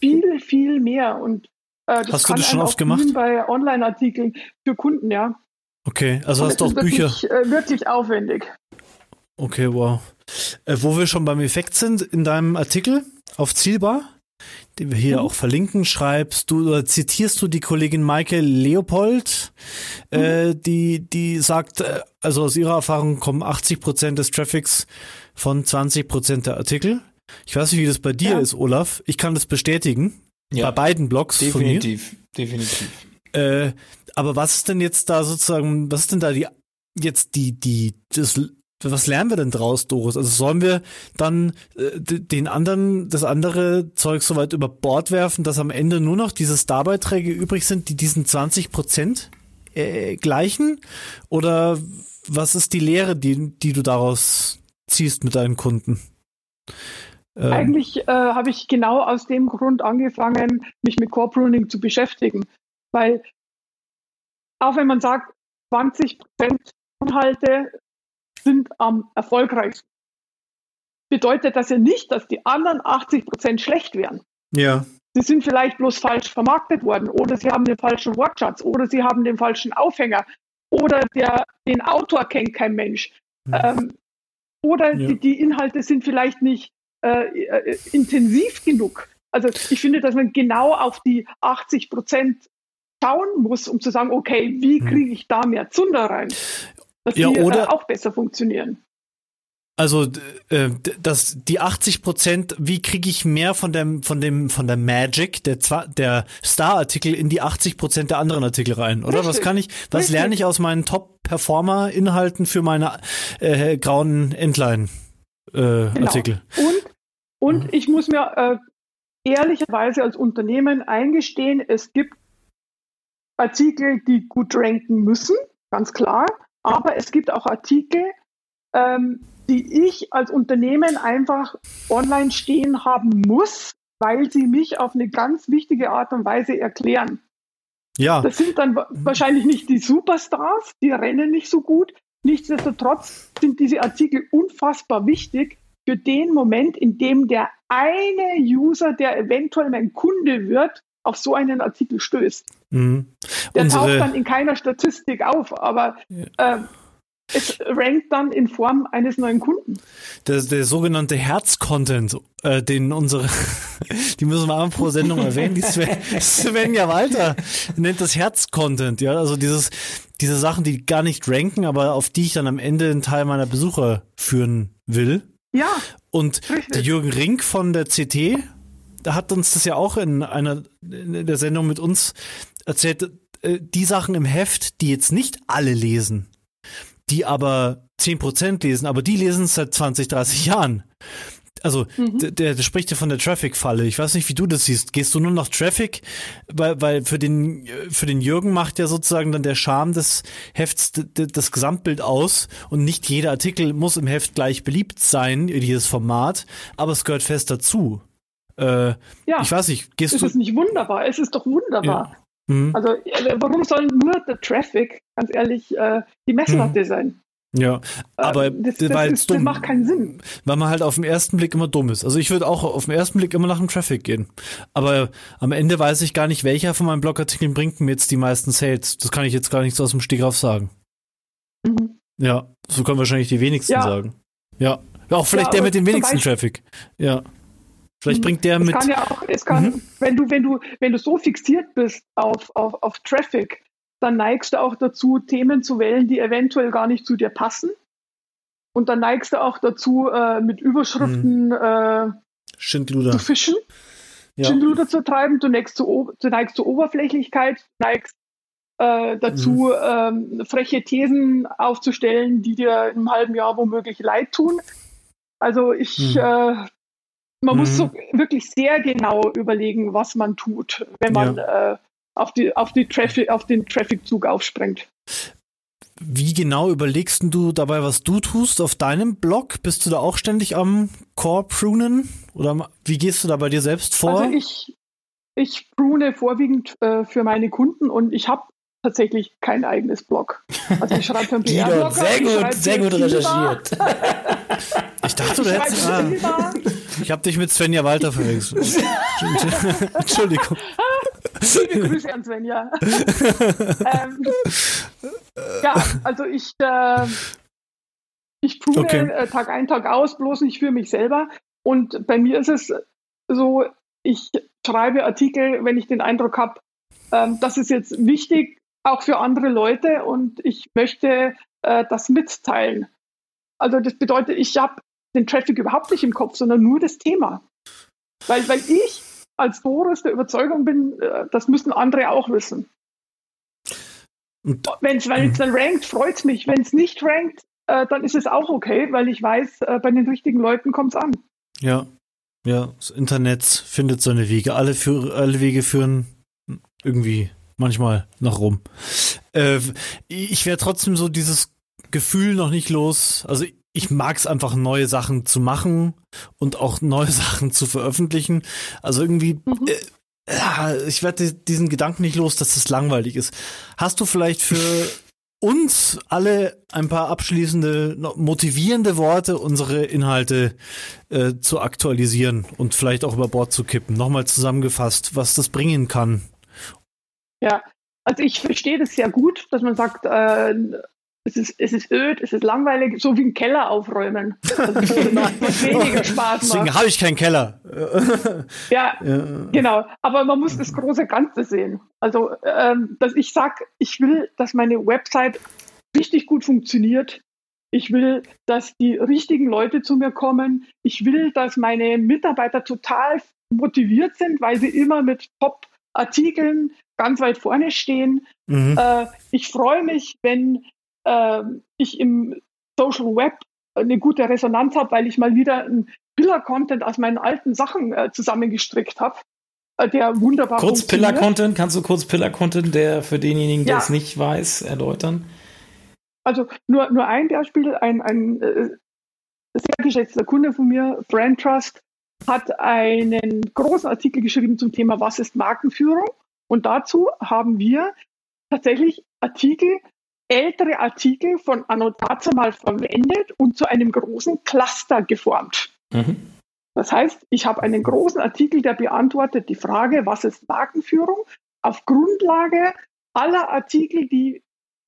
viel, viel mehr und äh, das Hast du das schon oft gemacht? Bei Online-Artikeln für Kunden, ja. Okay, also hast du auch Bücher. Wirklich, äh, wirklich aufwendig. Okay, wow. Äh, wo wir schon beim Effekt sind, in deinem Artikel auf Zielbar, den wir hier mhm. auch verlinken, schreibst du oder zitierst du die Kollegin Maike Leopold, äh, mhm. äh, die, die sagt, äh, also aus ihrer Erfahrung kommen 80 Prozent des Traffics von 20 Prozent der Artikel. Ich weiß nicht, wie das bei dir ja. ist, Olaf. Ich kann das bestätigen. Ja. Bei beiden Blogs definitiv, von mir. Definitiv, definitiv. Äh, aber was ist denn jetzt da sozusagen, was ist denn da die, jetzt die, die, das, was lernen wir denn draus, Doris? Also sollen wir dann äh, den anderen, das andere Zeug so weit über Bord werfen, dass am Ende nur noch diese Starbeiträge übrig sind, die diesen 20 Prozent äh, gleichen? Oder was ist die Lehre, die, die du daraus ziehst mit deinen Kunden? Ähm. Eigentlich äh, habe ich genau aus dem Grund angefangen, mich mit Core Pruning zu beschäftigen, weil auch wenn man sagt, 20 Prozent Inhalte sind am erfolgreichsten, bedeutet das ja nicht, dass die anderen 80 Prozent schlecht wären. Ja. Sie sind vielleicht bloß falsch vermarktet worden oder sie haben den falschen Wortschatz oder sie haben den falschen Aufhänger oder der, den Autor kennt kein Mensch. Ja. Ähm, oder ja. die, die, Inhalte sind vielleicht nicht äh, äh, intensiv genug. Also ich finde, dass man genau auf die 80 Prozent schauen muss, um zu sagen, okay, wie hm. kriege ich da mehr Zunder rein, dass ja, die oder, äh, auch besser funktionieren. Also äh, das, die 80 Prozent, wie kriege ich mehr von dem, von dem, von der Magic, der, der Star-Artikel in die 80 Prozent der anderen Artikel rein, oder? Richtig. Was kann ich, was Richtig. lerne ich aus meinen Top-Performer-Inhalten für meine äh, grauen Endline-Artikel? Äh, genau. Und, und mhm. ich muss mir äh, ehrlicherweise als Unternehmen eingestehen, es gibt Artikel, die gut ranken müssen, ganz klar. Aber es gibt auch Artikel, ähm, die ich als Unternehmen einfach online stehen haben muss, weil sie mich auf eine ganz wichtige Art und Weise erklären. Ja. Das sind dann wahrscheinlich nicht die Superstars, die rennen nicht so gut. Nichtsdestotrotz sind diese Artikel unfassbar wichtig für den Moment, in dem der eine User, der eventuell mein Kunde wird, auf so einen Artikel stößt. Mhm. Der Unsere, taucht dann in keiner Statistik auf, aber ja. äh, es rankt dann in Form eines neuen Kunden. Der, der sogenannte Herz-Content, äh, den unsere, die müssen wir einfach pro Sendung erwähnen, die Sven, Svenja Walter nennt das Herz-Content, ja, also dieses, diese Sachen, die gar nicht ranken, aber auf die ich dann am Ende einen Teil meiner Besucher führen will. Ja. Und richtig. Jürgen Rink von der CT hat uns das ja auch in einer in der Sendung mit uns erzählt, äh, die Sachen im Heft, die jetzt nicht alle lesen, die aber 10% lesen, aber die lesen es seit 20, 30 Jahren. Also, mhm. der, der spricht ja von der Traffic-Falle. Ich weiß nicht, wie du das siehst. Gehst du nur nach Traffic? Weil, weil für den, für den Jürgen macht ja sozusagen dann der Charme des Hefts das Gesamtbild aus und nicht jeder Artikel muss im Heft gleich beliebt sein, dieses Format, aber es gehört fest dazu. Äh, ja. Ich weiß nicht, gehst ist du. Ist es nicht wunderbar? Es ist doch wunderbar. Ja. Mhm. Also äh, warum soll nur der Traffic, ganz ehrlich, äh, die Messlatte mhm. sein? Ja, aber das, das, weil ist, das macht keinen Sinn. Weil man halt auf den ersten Blick immer dumm ist. Also ich würde auch auf den ersten Blick immer nach dem Traffic gehen. Aber am Ende weiß ich gar nicht, welcher von meinen Blogartikeln bringt mir jetzt die meisten Sales. Das kann ich jetzt gar nicht so aus dem Stegreif sagen. Mhm. Ja, so können wahrscheinlich die wenigsten ja. sagen. Ja. ja auch vielleicht ja, der mit dem wenigsten Traffic. Ja. Vielleicht bringt der es mit. Kann ja auch, es kann, mhm. wenn du, wenn du, wenn du so fixiert bist auf, auf, auf Traffic, dann neigst du auch dazu, Themen zu wählen, die eventuell gar nicht zu dir passen. Und dann neigst du auch dazu, äh, mit Überschriften mhm. äh, zu fischen, ja. Schindluder zu treiben. Du neigst zu, du neigst zu Oberflächlichkeit, neigst äh, dazu, mhm. ähm, freche Thesen aufzustellen, die dir im halben Jahr womöglich leid tun. Also ich, mhm. äh, man muss so mhm. wirklich sehr genau überlegen, was man tut, wenn man ja. äh, auf, die, auf, die Traffic, auf den Traffic-Zug aufspringt. Wie genau überlegst du dabei, was du tust auf deinem Blog? Bist du da auch ständig am Core prunen? Oder wie gehst du da bei dir selbst vor? Also ich, ich prune vorwiegend äh, für meine Kunden und ich habe tatsächlich kein eigenes Blog. Also ich schreibe für einen PR Sehr gut, sehr gut recherchiert. ich dachte, du hättest. Ah, ich habe dich mit Svenja Walter verwechselt. Entschuldigung. Liebe Grüße an Svenja. ähm, ja, also ich, äh, ich tue okay. äh, Tag ein, Tag aus, bloß nicht für mich selber. Und bei mir ist es so, ich schreibe Artikel, wenn ich den Eindruck habe, ähm, das ist jetzt wichtig, auch für andere Leute und ich möchte äh, das mitteilen. Also das bedeutet, ich habe den Traffic überhaupt nicht im Kopf, sondern nur das Thema. Weil, weil ich als Doris der Überzeugung bin, äh, das müssen andere auch wissen. Wenn es dann rankt, freut es mich. Wenn es nicht rankt, äh, dann ist es auch okay, weil ich weiß, äh, bei den richtigen Leuten kommt es an. Ja, ja, das Internet findet seine Wege. Alle, für, alle Wege führen irgendwie manchmal nach rum. Äh, ich wäre trotzdem so dieses Gefühl noch nicht los. Also ich mag es einfach, neue Sachen zu machen und auch neue Sachen zu veröffentlichen. Also irgendwie, mhm. äh, ich werde diesen Gedanken nicht los, dass das langweilig ist. Hast du vielleicht für uns alle ein paar abschließende, motivierende Worte, unsere Inhalte äh, zu aktualisieren und vielleicht auch über Bord zu kippen? Nochmal zusammengefasst, was das bringen kann. Ja, also ich verstehe das sehr gut, dass man sagt, äh, es ist, es ist öd, es ist langweilig, so wie ein Keller aufräumen. Also weniger Spaß macht. Deswegen habe ich keinen Keller. ja, ja, genau. Aber man muss das große Ganze sehen. Also, ähm, dass ich sage, ich will, dass meine Website richtig gut funktioniert. Ich will, dass die richtigen Leute zu mir kommen. Ich will, dass meine Mitarbeiter total motiviert sind, weil sie immer mit Top-Artikeln ganz weit vorne stehen. Mhm. Äh, ich freue mich, wenn äh, ich im Social Web eine gute Resonanz habe, weil ich mal wieder ein Pillar-Content aus meinen alten Sachen äh, zusammengestrickt habe, äh, der wunderbar Kurz Pillar-Content, kannst du kurz Pillar-Content, der für denjenigen, der ja. es nicht weiß, erläutern? Also nur, nur ein Beispiel, ein, ein äh, sehr geschätzter Kunde von mir, Brand Trust, hat einen großen Artikel geschrieben zum Thema Was ist Markenführung? Und dazu haben wir tatsächlich Artikel ältere Artikel von Anno dazu mal verwendet und zu einem großen Cluster geformt. Mhm. Das heißt, ich habe einen großen Artikel, der beantwortet die Frage, was ist Markenführung, auf Grundlage aller Artikel, die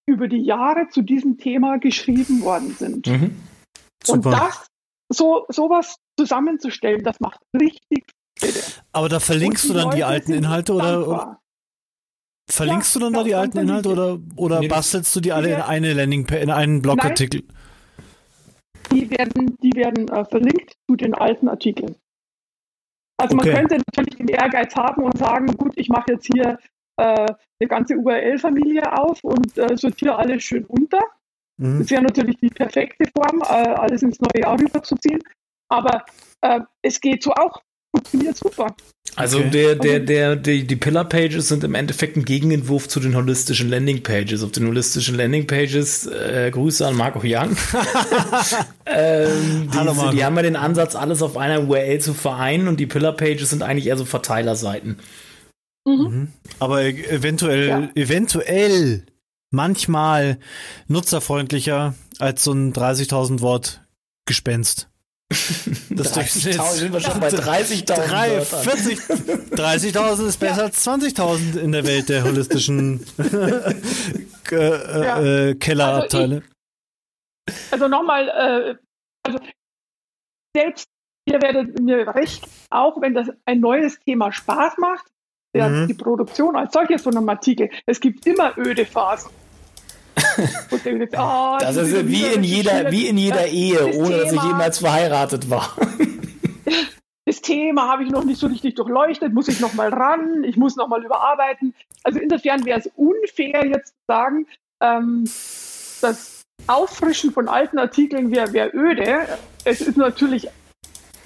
über die Jahre zu diesem Thema geschrieben worden sind. Mhm. Und das, so sowas zusammenzustellen, das macht richtig. Aber da verlinkst du dann die alten Inhalte oder, Verlinkst ja, du dann da die alten Inhalte oder, oder nee, bastelst du die alle in eine Landing in einen Blogartikel? Die werden, die werden äh, verlinkt zu den alten Artikeln. Also okay. man könnte natürlich den Ehrgeiz haben und sagen, gut, ich mache jetzt hier äh, eine ganze URL-Familie auf und äh, sortiere alles schön unter. Mhm. Das wäre natürlich die perfekte Form, äh, alles ins neue Jahr rüberzuziehen. Aber äh, es geht so auch funktioniert super. Also okay. der, der, der, die, die Pillar Pages sind im Endeffekt ein Gegenentwurf zu den holistischen Landing Pages. Auf den holistischen Landing Pages, äh, Grüße an Marco Young. ähm, die, Hallo Marco. die haben ja den Ansatz, alles auf einer URL zu vereinen und die Pillar Pages sind eigentlich eher so Verteilerseiten. Mhm. Aber eventuell, ja. eventuell manchmal nutzerfreundlicher als so ein 30.000 Wort Gespenst. Das 30.000 sind wir schon bei 30.000. 40, 30.000 ist besser ja. als 20.000 in der Welt der holistischen äh, ja. äh, Kellerabteile. Also, also nochmal, äh, also selbst ihr werdet mir recht, auch wenn das ein neues Thema Spaß macht, mhm. die Produktion als solches von einem Artikel, es gibt immer öde Phasen. Jetzt, oh, das ist wie in jeder, wie in jeder Ehe, ohne Thema, dass ich jemals verheiratet war. das Thema habe ich noch nicht so richtig durchleuchtet, muss ich noch mal ran, ich muss noch mal überarbeiten. Also insofern wäre es unfair jetzt zu sagen, ähm, das Auffrischen von alten Artikeln wäre wär öde. Es ist natürlich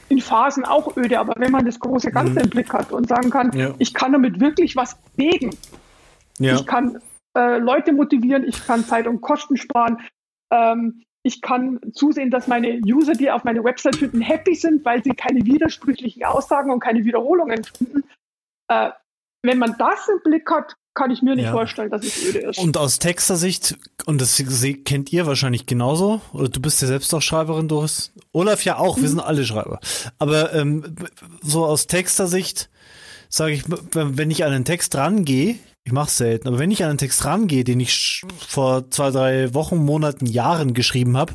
in Phasen auch öde, aber wenn man das große Ganze mhm. im Blick hat und sagen kann, ja. ich kann damit wirklich was bewegen. Ja. Ich kann äh, Leute motivieren, ich kann Zeit und Kosten sparen. Ähm, ich kann zusehen, dass meine User, die auf meine Website finden, happy sind, weil sie keine widersprüchlichen Aussagen und keine Wiederholungen finden. Äh, wenn man das im Blick hat, kann ich mir nicht ja. vorstellen, dass es öde ist. Und aus Texter-Sicht, und das kennt ihr wahrscheinlich genauso, oder du bist ja selbst auch Schreiberin, Doris. Olaf ja auch, mhm. wir sind alle Schreiber. Aber ähm, so aus Texter-Sicht sage ich, wenn ich an einen Text rangehe, ich mache selten, aber wenn ich an einen Text rangehe, den ich vor zwei, drei Wochen, Monaten, Jahren geschrieben habe,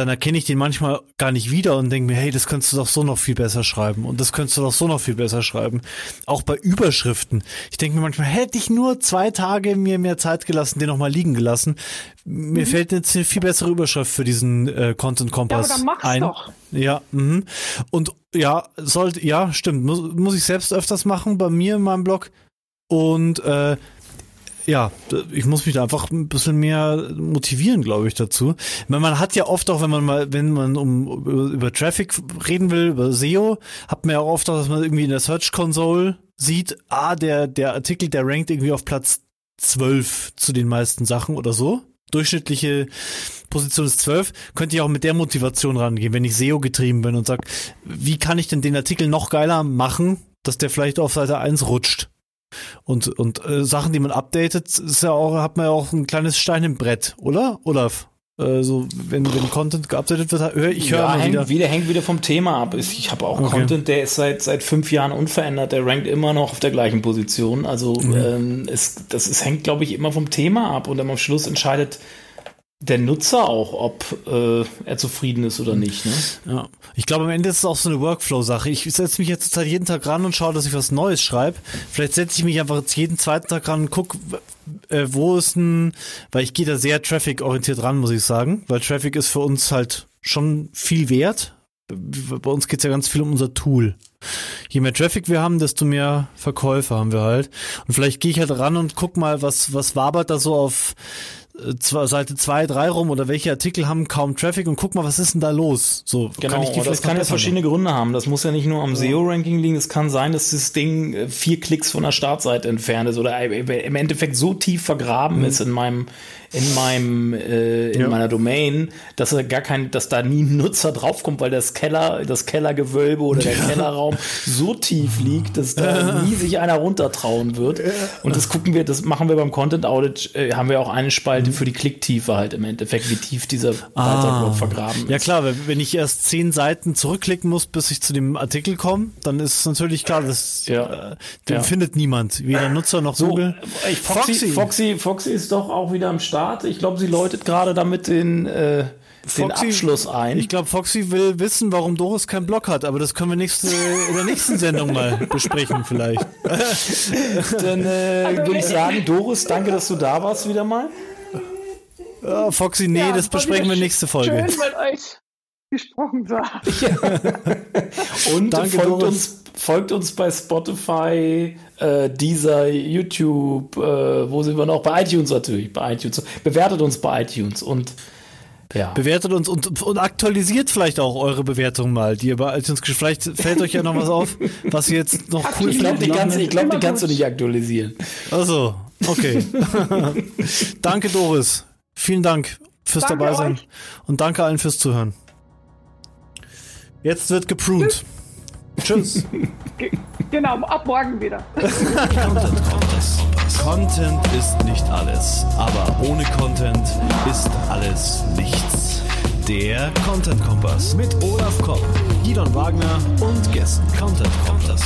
dann erkenne ich den manchmal gar nicht wieder und denke mir, hey, das könntest du doch so noch viel besser schreiben und das könntest du doch so noch viel besser schreiben. Auch bei Überschriften. Ich denke mir manchmal, hätte ich nur zwei Tage mir mehr Zeit gelassen, den noch mal liegen gelassen. Mir mhm. fällt jetzt eine viel bessere Überschrift für diesen äh, Content Kompass ja, aber dann mach's ein. Doch. Ja, mh. und ja, sollte, ja, stimmt, muss, muss ich selbst öfters machen bei mir in meinem Blog. Und äh, ja, ich muss mich da einfach ein bisschen mehr motivieren, glaube ich, dazu. Meine, man hat ja oft auch, wenn man mal, wenn man um über, über Traffic reden will, über SEO, hat man ja auch oft auch, dass man irgendwie in der Search Console sieht, ah, der, der Artikel, der rankt irgendwie auf Platz 12 zu den meisten Sachen oder so. Durchschnittliche Position ist 12, könnte ich auch mit der Motivation rangehen, wenn ich SEO getrieben bin und sag, wie kann ich denn den Artikel noch geiler machen, dass der vielleicht auf Seite 1 rutscht? Und, und äh, Sachen, die man updatet, ist ja auch, hat man ja auch ein kleines Stein im Brett, oder? Olaf? Äh, so, wenn, wenn Content geupdatet wird, höre ich höre ja, hängt wieder. wieder. Hängt wieder vom Thema ab. Ich habe auch okay. Content, der ist seit, seit fünf Jahren unverändert, der rankt immer noch auf der gleichen Position. Also mhm. ähm, es, das ist, hängt, glaube ich, immer vom Thema ab und am Schluss entscheidet der Nutzer auch, ob äh, er zufrieden ist oder nicht. Ne? Ja, ich glaube, am Ende ist es auch so eine Workflow-Sache. Ich setze mich jetzt halt jeden Tag ran und schaue, dass ich was Neues schreibe. Vielleicht setze ich mich einfach jetzt jeden zweiten Tag ran und gucke, äh, wo ist ein, weil ich gehe da sehr Traffic-orientiert ran, muss ich sagen, weil Traffic ist für uns halt schon viel wert. Bei uns geht's ja ganz viel um unser Tool. Je mehr Traffic wir haben, desto mehr Verkäufe haben wir halt. Und vielleicht gehe ich halt ran und guck mal, was, was wabert da so auf Seite 2, 3 rum oder welche Artikel haben kaum Traffic und guck mal, was ist denn da los? So, genau, kann ich die das kann jetzt verschiedene Gründe haben. Das muss ja nicht nur am SEO-Ranking liegen. Es kann sein, dass das Ding äh, vier Klicks von der Startseite entfernt ist oder im Endeffekt so tief vergraben mhm. ist in meinem in meinem äh, in ja. meiner Domain, dass er gar kein, dass da nie ein Nutzer draufkommt, weil das Keller, das Kellergewölbe oder der ja. Kellerraum so tief liegt, dass da nie sich einer runtertrauen wird. Und das gucken wir, das machen wir beim Content Audit, äh, haben wir auch eine Spalte mhm. für die Klicktiefe halt im Endeffekt, wie tief dieser ah. Beitrag vergraben ist. Ja klar, wenn ich erst zehn Seiten zurückklicken muss, bis ich zu dem Artikel komme, dann ist es natürlich klar, dass ja. äh, den ja. findet niemand, weder Nutzer noch so, Google. Äh, Foxy, Foxy, Foxy, Foxy ist doch auch wieder am Start. Ich glaube, sie läutet gerade damit den, äh, den Foxy, Abschluss ein. Ich glaube, Foxy will wissen, warum Doris keinen Blog hat, aber das können wir nächste, in der nächsten Sendung mal besprechen vielleicht. Dann äh, würde ich sagen, Doris, danke, dass du da warst wieder mal. Oh, Foxy, nee, ja, das besprechen wir nächste Folge. Schön mit euch gesprochen zu haben. Ja. Und danke, folgt, uns, folgt uns bei Spotify, äh, dieser YouTube, äh, wo sind wir noch? Bei iTunes natürlich, bei iTunes. Bewertet uns bei iTunes und ja. Bewertet uns und, und aktualisiert vielleicht auch eure Bewertung mal, die ihr bei iTunes Vielleicht fällt euch ja noch was auf, was ihr jetzt noch cool Ich glaube, die, kannst, ich glaub, die kannst du nicht aktualisieren. Also, okay. danke, Doris. Vielen Dank fürs danke dabei sein. Euch. Und danke allen fürs Zuhören. Jetzt wird gepruned. Tschüss. Genau, ab morgen wieder. Content Kompass. Content ist nicht alles, aber ohne Content ist alles nichts. Der Content Kompass mit Olaf Kopp, Gidon Wagner und Gästen. Content Kompass.